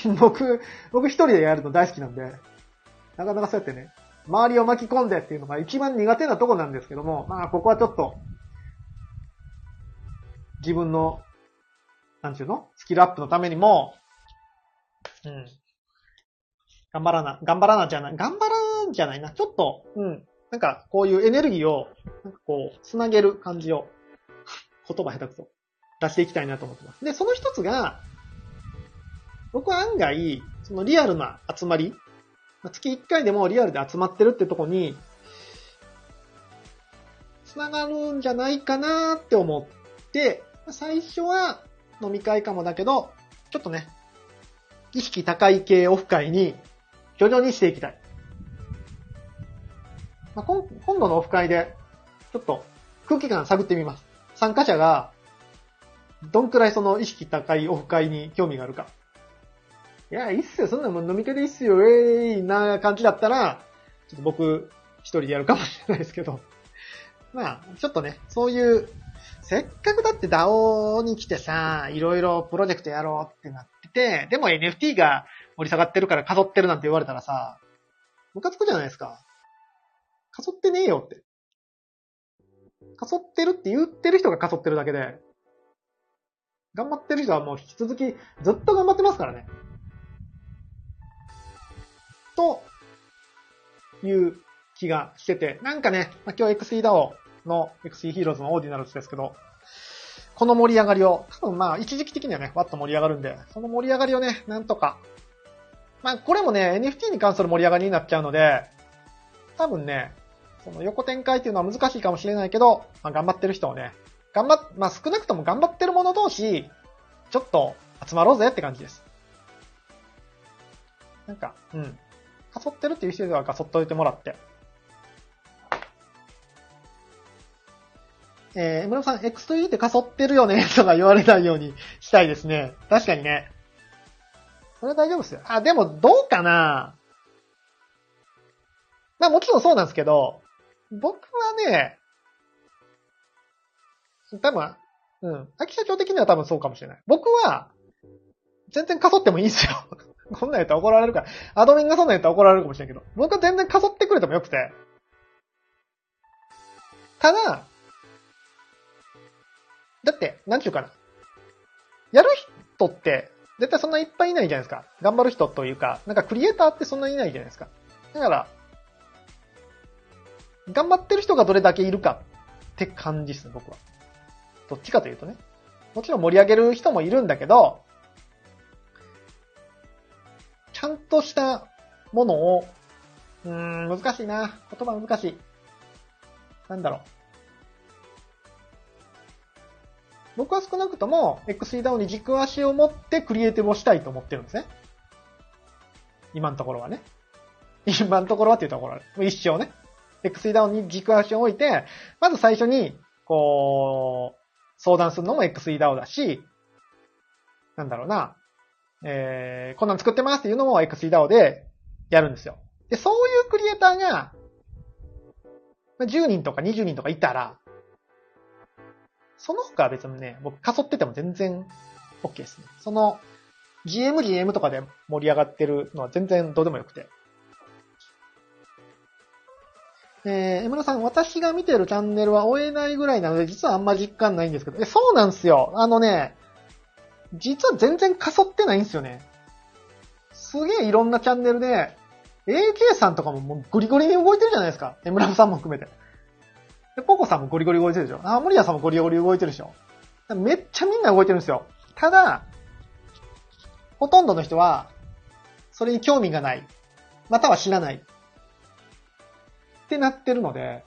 僕、僕一人でやるの大好きなんで、なかなかそうやってね、周りを巻き込んでっていうのが一番苦手なとこなんですけども、まあここはちょっと、自分の、なんちゅうの？スキルアップのためにも、うん。頑張らな、頑張らなじゃない、頑張らんじゃないな。ちょっと、うん。なんか、こういうエネルギーを、なんかこう、つなげる感じを、言葉下手くそ。出していきたいなと思ってます。で、その一つが、僕は案外、そのリアルな集まり、月1回でもリアルで集まってるってとこに、繋がるんじゃないかなって思って、最初は飲み会かもだけど、ちょっとね、意識高い系オフ会に徐々にしていきたい。まあ、今今度のオフ会で、ちょっと空気感探ってみます。参加者が、どんくらいその意識高いオフ会に興味があるか。いや、いいっすよ、そんなもん飲み会でいいっすよ、えーいな感じだったら、ちょっと僕一人でやるかもしれないですけど。まあ、ちょっとね、そういう、せっかくだって DAO に来てさ、いろいろプロジェクトやろうってなってて、でも NFT が盛り下がってるから飾ってるなんて言われたらさ、ムカつくじゃないですか。かそってねえよって。かそってるって言ってる人がかそってるだけで、頑張ってる人はもう引き続きずっと頑張ってますからね。と、いう気がしてて、なんかね、まあ、今日 XEDAO の XE ヒーローズのオーディナルズですけど、この盛り上がりを、多分まあ一時期的にはね、わっと盛り上がるんで、その盛り上がりをね、なんとか。まあこれもね、NFT に関する盛り上がりになっちゃうので、多分ね、その横展開っていうのは難しいかもしれないけど、まあ頑張ってる人をね、頑張っ、まあ少なくとも頑張ってる者同士、ちょっと集まろうぜって感じです。なんか、うん。かそってるっていう人ではかそっといてもらって。えー、村さん、X2E ってかそってるよね とか言われないようにしたいですね。確かにね。それは大丈夫ですよ。あ、でも、どうかなまあもちろんそうなんですけど、僕はね、多分、うん。秋社長的には多分そうかもしれない。僕は、全然かそってもいいですよ。こんなんやったら怒られるから。アドミンがそんなんやったら怒られるかもしれんけど。僕は全然かそってくれてもよくて。ただ、だって、なんちゅうかな。やる人って、絶対そんないっぱいいないじゃないですか。頑張る人というか、なんかクリエイターってそんないないじゃないですか。だから、頑張ってる人がどれだけいるかって感じですね、僕は。どっちかというとね。もちろん盛り上げる人もいるんだけど、ちゃんとしたものを、うーん、難しいな。言葉難しい。なんだろう。僕は少なくとも XEDAO に軸足を持ってクリエイティブをしたいと思ってるんですね。今のところはね。今のところはっていうところは、一生ね。XEDAO に軸足を置いて、まず最初に、こう、相談するのも XEDAO だし、なんだろうな。えー、こんなん作ってますっていうのも XEDAO でやるんですよ。で、そういうクリエイターが、10人とか20人とかいたら、その他は別にね、僕、かそってても全然 OK ですね。その、GM、GM とかで盛り上がってるのは全然どうでもよくて。えー、江村さん、私が見てるチャンネルは追えないぐらいなので、実はあんま実感ないんですけど、え、そうなんですよ。あのね、実は全然かそってないんですよね。すげえいろんなチャンネルで、AK さんとかももうゴリゴリに動いてるじゃないですか。江村さんも含めて。で、ポコさんもゴリゴリ動いてるでしょ。あ、森谷さんもゴリゴリ動いてるでしょ。めっちゃみんな動いてるんですよ。ただ、ほとんどの人は、それに興味がない。または知らない。ってなってるので、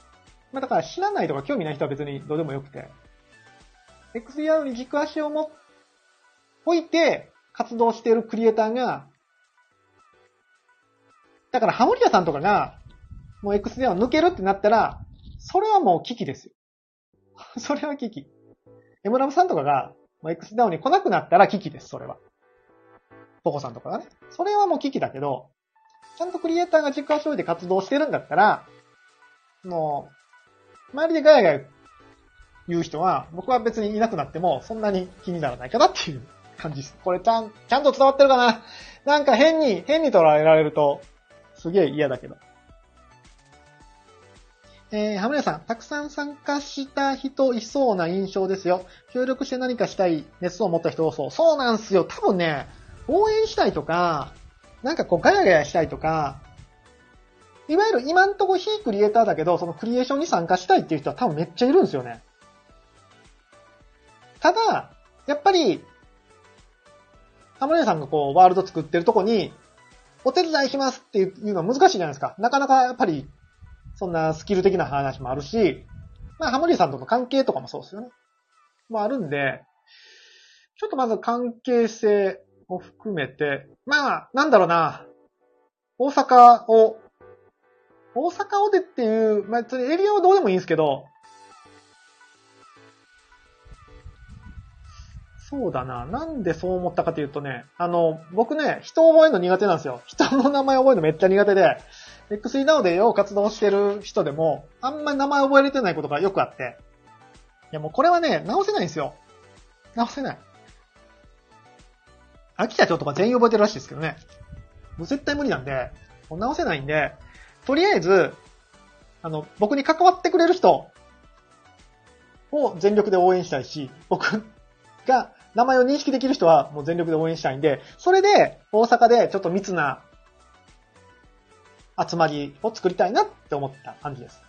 まあだから知らないとか興味ない人は別にどうでもよくて、XDR に軸足をも、置いて活動しているクリエイターが、だからハモリアさんとかが、もう XDR を抜けるってなったら、それはもう危機ですよ。それは危機。エムラムさんとかが、もう XDAO に来なくなったら危機です、それは。ポコさんとかがね。それはもう危機だけど、ちゃんとクリエイターが軸足を置いて活動してるんだったら、もう、周りでガヤガヤ言う人は、僕は別にいなくなっても、そんなに気にならないかなっていう 感じです。これちゃん、ちゃんと伝わってるかな？なんか変に、変に捉えられると、すげえ嫌だけど。えー、ハムレさん、たくさん参加した人いそうな印象ですよ。協力して何かしたい熱を持った人多そう。そうなんすよ。多分ね、応援したいとか、なんかこうガヤガヤしたいとか、いわゆる今んとこ非クリエイターだけど、そのクリエーションに参加したいっていう人は多分めっちゃいるんですよね。ただ、やっぱり、ハムレさんがこう、ワールド作ってるとこに、お手伝いしますっていうのは難しいじゃないですか。なかなかやっぱり、そんなスキル的な話もあるし、まあ、ハムリーさんとの関係とかもそうですよね。もあるんで、ちょっとまず関係性を含めて、まあ、なんだろうな、大阪を、大阪をでっていう、まあ、エリアはどうでもいいんですけど、そうだな。なんでそう思ったかというとね、あの、僕ね、人を覚えるの苦手なんですよ。人の名前を覚えるのめっちゃ苦手で、XE な o でよう活動してる人でも、あんまり名前覚えれてないことがよくあって。いやもうこれはね、直せないんですよ。直せない。秋田町とか全員覚えてるらしいですけどね。もう絶対無理なんで、もう直せないんで、とりあえず、あの、僕に関わってくれる人を全力で応援したいし、僕が名前を認識できる人はもう全力で応援したいんで、それで大阪でちょっと密な集まりを作りたいなって思った感じです。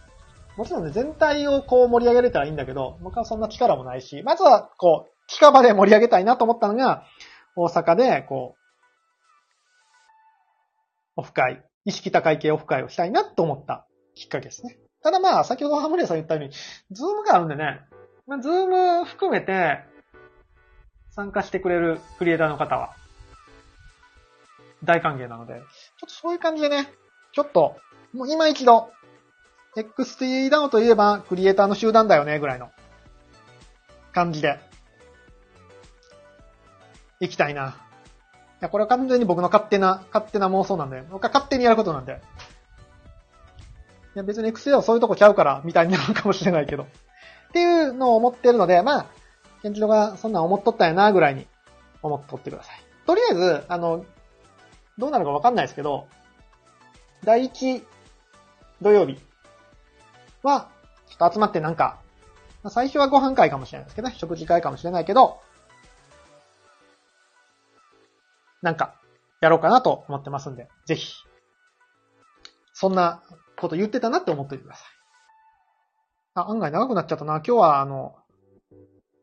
もちろんね、全体をこう盛り上げれたらいいんだけど、僕はそんな力もないし、まずはこう、近場で盛り上げたいなと思ったのが、大阪でこう、オフ会、意識高い系オフ会をしたいなと思ったきっかけですね。ただまあ、先ほどハムレーさん言ったように、ズームがあるんでね、まあ、ズーム含めて、参加してくれるクリエイターの方は、大歓迎なので、ちょっとそういう感じでね、ちょっと、もう今一度、XT ダウンといえばクリエイターの集団だよね、ぐらいの感じで、行きたいな。いや、これは完全に僕の勝手な、勝手な妄想なんで、僕は勝手にやることなんで。いや、別に XT はそういうとこちゃうから、みたいになるかもしれないけど。っていうのを思ってるので、まあ、ケンチロがそんなん思っとったんやな、ぐらいに思っとってください。とりあえず、あの、どうなるかわかんないですけど、第一土曜日は、ちょっと集まってなんか、まあ、最初はご飯会かもしれないですけどね、食事会かもしれないけど、なんか、やろうかなと思ってますんで、ぜひ、そんなこと言ってたなって思っておいてください。あ、案外長くなっちゃったな。今日はあの、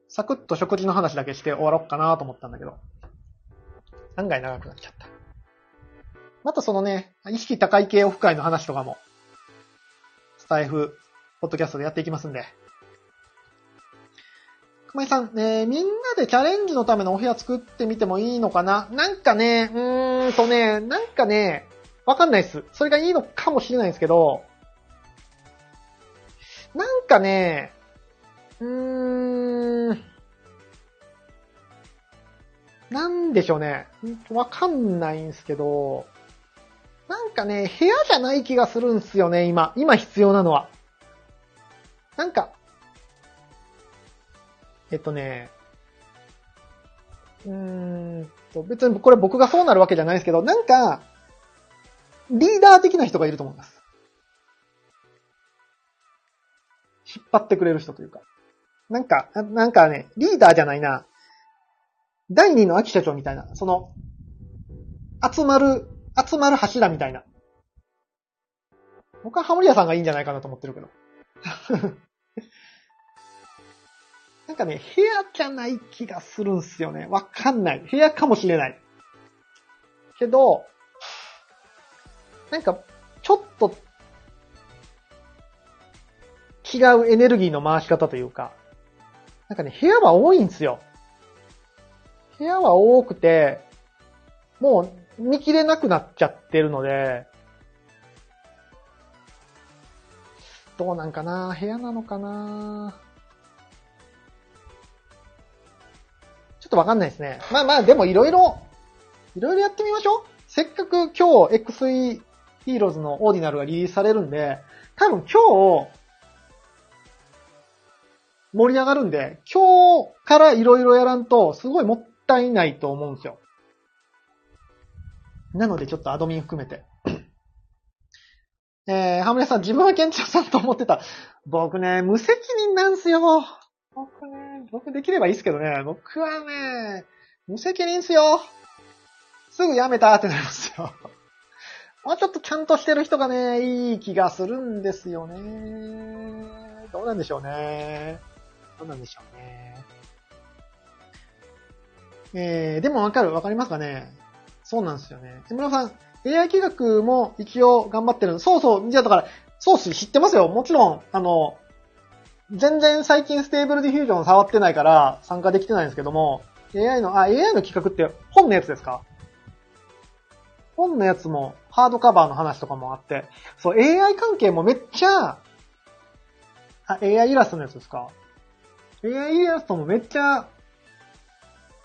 サクッと食事の話だけして終わろうかなと思ったんだけど、案外長くなっちゃった。またそのね、意識高い系オフ会の話とかも、スタイフ、ポッドキャストでやっていきますんで。熊井さん、えー、みんなでチャレンジのためのお部屋作ってみてもいいのかな？なんかね、うーんとね、なんかね、わかんないっす。それがいいのかもしれないですけど、なんかね、うーん、なんでしょうね。わかんないんすけど、なんかね、部屋じゃない気がするんすよね、今。今必要なのは。なんか、えっとね、うーんと、別にこれ僕がそうなるわけじゃないですけど、なんか、リーダー的な人がいると思います。引っ張ってくれる人というか。なんか、ななんかね、リーダーじゃないな。第二の秋社長みたいな、その、集まる、集まる柱みたいな。僕はハモリアさんがいいんじゃないかなと思ってるけど。なんかね、部屋じゃない気がするんすよね。わかんない。部屋かもしれない。けど、なんか、ちょっと、違うエネルギーの回し方というか、なんかね、部屋は多いんですよ。部屋は多くて、もう見切れなくなっちゃってるので、どうなんかな？部屋なのかな？ちょっとわかんないですね。まあまあ、でもいろいろ、いろいろやってみましょう。せっかく今日 XE ヒーローズのオーディナルがリリースされるんで、多分今日、盛り上がるんで、今日からいろいろやらんと、すごいもったいないと思うんですよ。なのでちょっとアドミン含めて。えー、ハムレさん、自分はケンチョさんと思ってた。僕ね、無責任なんすよ。僕ね、僕できればいいですけどね、僕はね、無責任っすよ。すぐ辞めたってなりますよ。もうちょっとちゃんとしてる人がね、いい気がするんですよね。どうなんでしょうね。どうなんでしょうね。えー、でもわかるわかりますかねそうなんですよね。手村さん、AI 企画も一応頑張ってるそうそう、じゃあだから、そうっす、知ってますよ。もちろん、あの、全然最近ステーブルディフュージョン触ってないから参加できてないんですけども、AI の、あ、AI の企画って本のやつですか？本のやつもハードカバーの話とかもあって、そう、AI 関係もめっちゃ、あ、AI イラストのやつですか ?AI イラストもめっちゃ、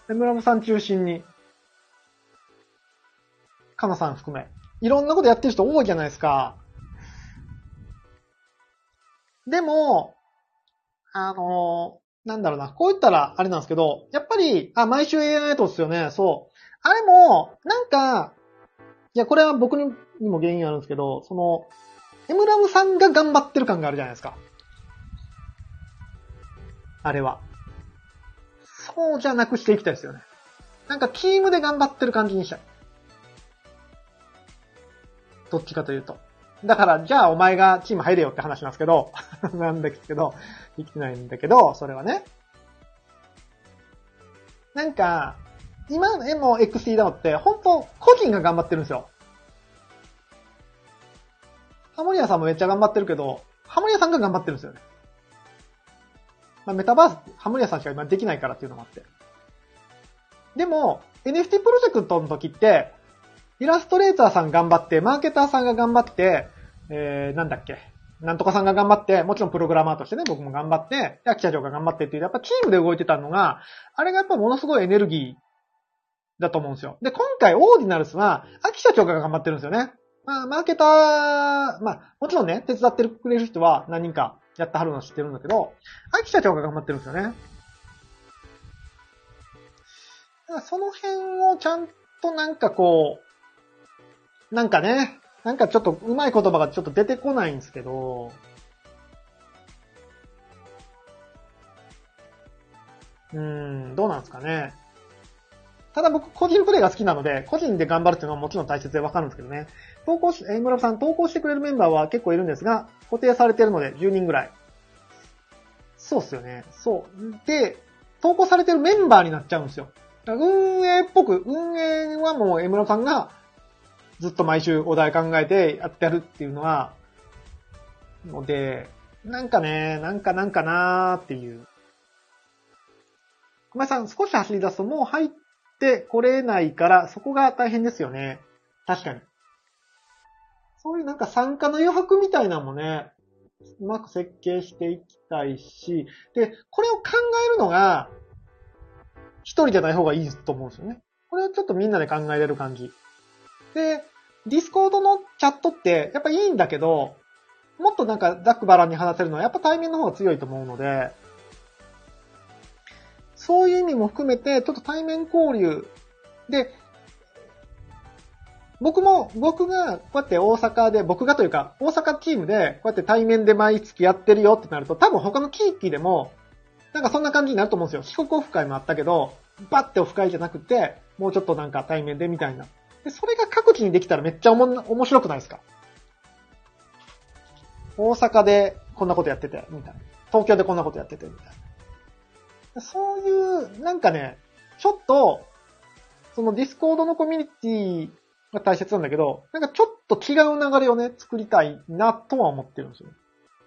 エムラムさん中心に、カナさん含め、いろんなことやってる人多いじゃないですか。でも、あのなんだろうな、こう言ったらあれなんですけど、やっぱり、あ、毎週 AI ナイトですよね、そう。あれも、なんか、いや、これは僕にも原因あるんですけど、その、エムラムさんが頑張ってる感があるじゃないですか。あれは。そうじゃなくしていきたいですよね。なんかチームで頑張ってる感じにしたい。どっちかというと。だから、じゃあお前がチーム入れよって話なんですけど、なんですけど、生きてないんだけど、それはね。なんか、今の M の XT だのって、本当個人が頑張ってるんですよ。ハモリアさんもめっちゃ頑張ってるけど、ハモリアさんが頑張ってるんですよね。まあ、メタバース、ハモリアさんしか今できないからっていうのもあって。でも、NFT プロジェクトの時って、イラストレーターさん頑張って、マーケターさんが頑張って、えー、なんだっけ。なんとかさんが頑張って、もちろんプログラマーとしてね、僕も頑張って、秋社長が頑張ってっていう、やっぱチームで動いてたのが、あれがやっぱものすごいエネルギーだと思うんですよ。で、今回オーディナルスは、秋社長が頑張ってるんですよね。まあ、マーケター、まあ、もちろんね、手伝ってくれる人は何人かやってはるの知ってるんだけど、秋社長が頑張ってるんですよね。だからその辺をちゃんとなんかこう、なんかね、なんかちょっとうまい言葉がちょっと出てこないんですけど、うん、どうなんですかね。ただ僕個人プレイが好きなので、個人で頑張るっていうのはもちろん大切でわかるんですけどね。投稿し、えー、村さん、投稿してくれるメンバーは結構いるんですが、固定されてるので10人ぐらい。そうっすよね。そう。で、投稿されてるメンバーになっちゃうんですよ。運営っぽく、運営はもう江村さんがずっと毎週お題考えてやってやるっていうのは、ので、なんかね、なんかなんかなーっていう。熊井さん、少し走り出すともう入ってこれないから、そこが大変ですよね。確かに。そういうなんか参加の余白みたいなのもね、うまく設計していきたいし、で、これを考えるのが、一人じゃない方がいいと思うんですよね。これをちょっとみんなで考えれる感じ。で、ディスコードのチャットってやっぱいいんだけど、もっとなんかザックバランに話せるのはやっぱ対面の方が強いと思うので、そういう意味も含めて、ちょっと対面交流で、僕も、僕がこうやって大阪で、僕がというか、大阪チームで、こうやって対面で毎月やってるよってなると、多分他の地域でも、なんかそんな感じになると思うんですよ。四国オフ会もあったけど、バッてオフ会じゃなくて、もうちょっとなんか対面でみたいな。で、それが各地にできたらめっちゃおも面白くないですか？大阪でこんなことやってて、みたいな。東京でこんなことやってて、みたいな。そういう、なんかね、ちょっと、そのディスコードのコミュニティが大切なんだけど、なんかちょっと違う流れをね、作りたいなとは思ってるんですよ。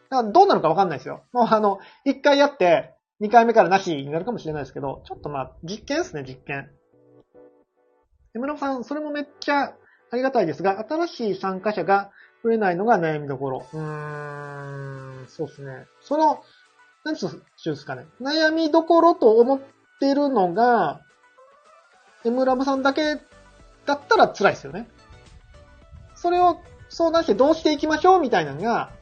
だからどうなるかわかんないですよ。もうあの、一回やって、二回目からなしになるかもしれないですけど、ちょっとまあ、実験ですね、実験。江村さん、それもめっちゃありがたいですが、新しい参加者が増えないのが悩みどころ。うーん、そうですね。その、何つうんですかね。悩みどころと思ってるのが、エムラブさんだけだったら辛いですよね。それを相談してどうしていきましょうみたいなのが、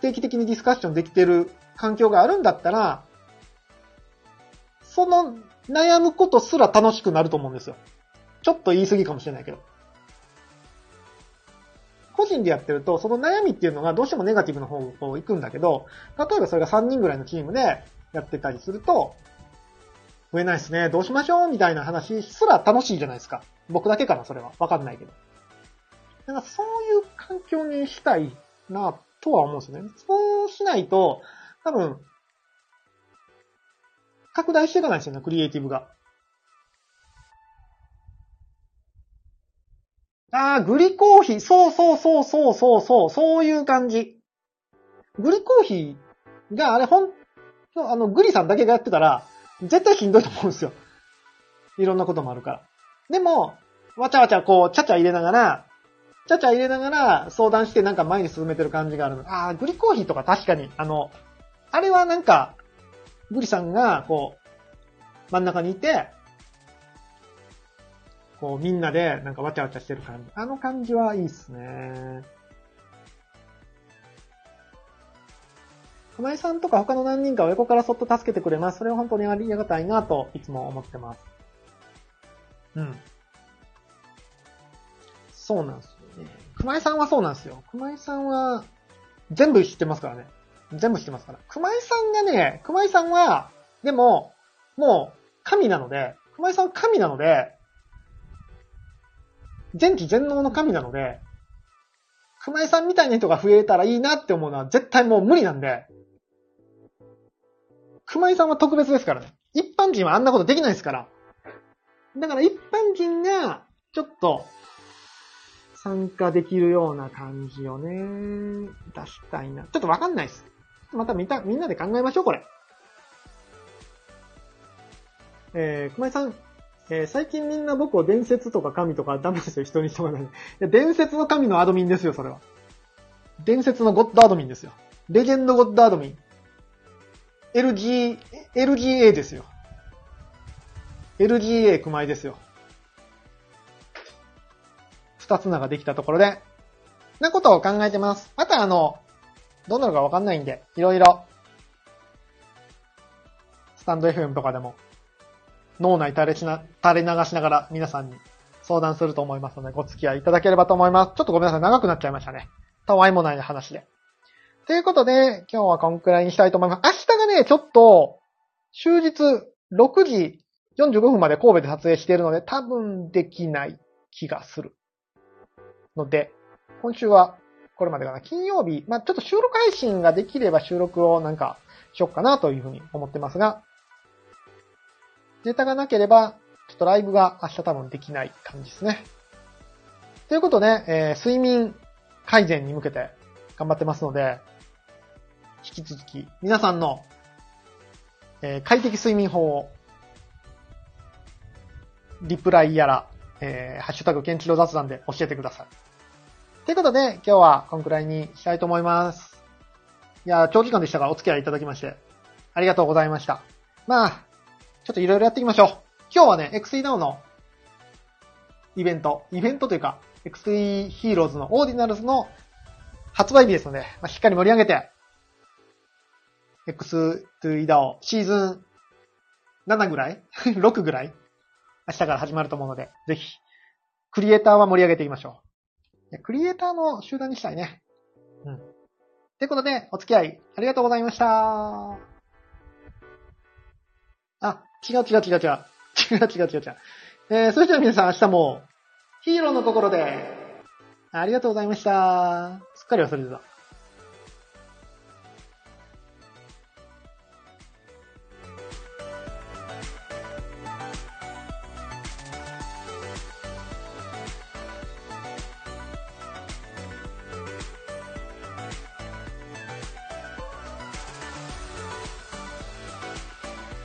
定期的にディスカッションできてる環境があるんだったら、その悩むことすら楽しくなると思うんですよ。ちょっと言い過ぎかもしれないけど。個人でやってると、その悩みっていうのがどうしてもネガティブの方向行くんだけど、例えばそれが3人ぐらいのチームでやってたりすると、増えないですね、どうしましょうみたいな話すら楽しいじゃないですか。僕だけかな、それは。わかんないけど。だからそういう環境にしたいな、とは思うんですよね。そうしないと、多分、拡大していかないですよね、クリエイティブが。ああ、グリコーヒー。そうそうそうそうそうそう、そういう感じ。グリコーヒーが、あれほん、あの、グリさんだけがやってたら、絶対しんどいと思うんですよ。いろんなこともあるから。でも、わちゃわちゃこう、ちゃちゃ入れながら、ちゃちゃ入れながら相談してなんか前に進めてる感じがあるの。ああ、グリコーヒーとか確かに、あの、あれはなんか、グリさんが、こう、真ん中にいて、こう、みんなで、なんかわちゃわちゃしてる感じ。あの感じはいいっすね。釜井さんとか他の何人かを横からそっと助けてくれます。それは本当にありがたいなと、いつも思ってます。うん。そうなんですよね。熊井さんはそうなんですよ。熊井さんは、全部知ってますからね。全部知ってますから。熊井さんがね、熊井さんは、でも、もう、神なので、熊井さんは神なので、全知全能の神なので、熊井さんみたいな人が増えたらいいなって思うのは絶対もう無理なんで、熊井さんは特別ですからね。一般人はあんなことできないですから。だから一般人が、ちょっと、参加できるような感じをね、出したいな。ちょっとわかんないです。またみた、みんなで考えましょう、これ。えー、熊井さん、えー、最近みんな僕を伝説とか神とかダメですよ、人に人がない。伝説の神のアドミンですよ、それは。伝説のゴッドアドミンですよ。レジェンドゴッドアドミン。LG、LGA ですよ。LGA 熊井ですよ。二つ名ができたところで、なことを考えてます。またあの、どうなるかわかんないんで、いろいろ、スタンド FM とかでも脳内垂れしな、垂れ流しながら皆さんに相談すると思いますので、ご付き合いいただければと思います。ちょっとごめんなさい、長くなっちゃいましたね。たわいもない話で。ということで、今日はこんくらいにしたいと思います。明日がね、ちょっと、終日6時45分まで神戸で撮影しているので、多分できない気がする。ので、今週はこれまでかな。金曜日、まあ、ちょっと収録配信ができれば収録をなんかしよっかなというふうに思ってますが、ネタがなければ、ちょっとライブが明日多分できない感じですね。ということで、えー、睡眠改善に向けて頑張ってますので、引き続き皆さんの、えー、快適睡眠法を、リプライやら、えー、ハッシュタグ、ケンチロ雑談で教えてください。ということで、今日はこんくらいにしたいと思います。いや、長時間でしたがお付き合いいただきまして、ありがとうございました。まあ、ちょっといろいろやっていきましょう。今日はね、XE Now のイベント、イベントというか、X3 ヒーローズのオーディナルズの発売日ですので、まあ、しっかり盛り上げて、X2 イダオシーズン7ぐらい ?6 ぐらい？明日から始まると思うので、ぜひ、クリエイターは盛り上げていきましょう。クリエイターの集団にしたいね。うん。ということで、お付き合いありがとうございました。違う違う違う違う。違う違う違う違う。えー、それでは皆さん明日もヒーローの心でありがとうございました。すっかり忘れてた。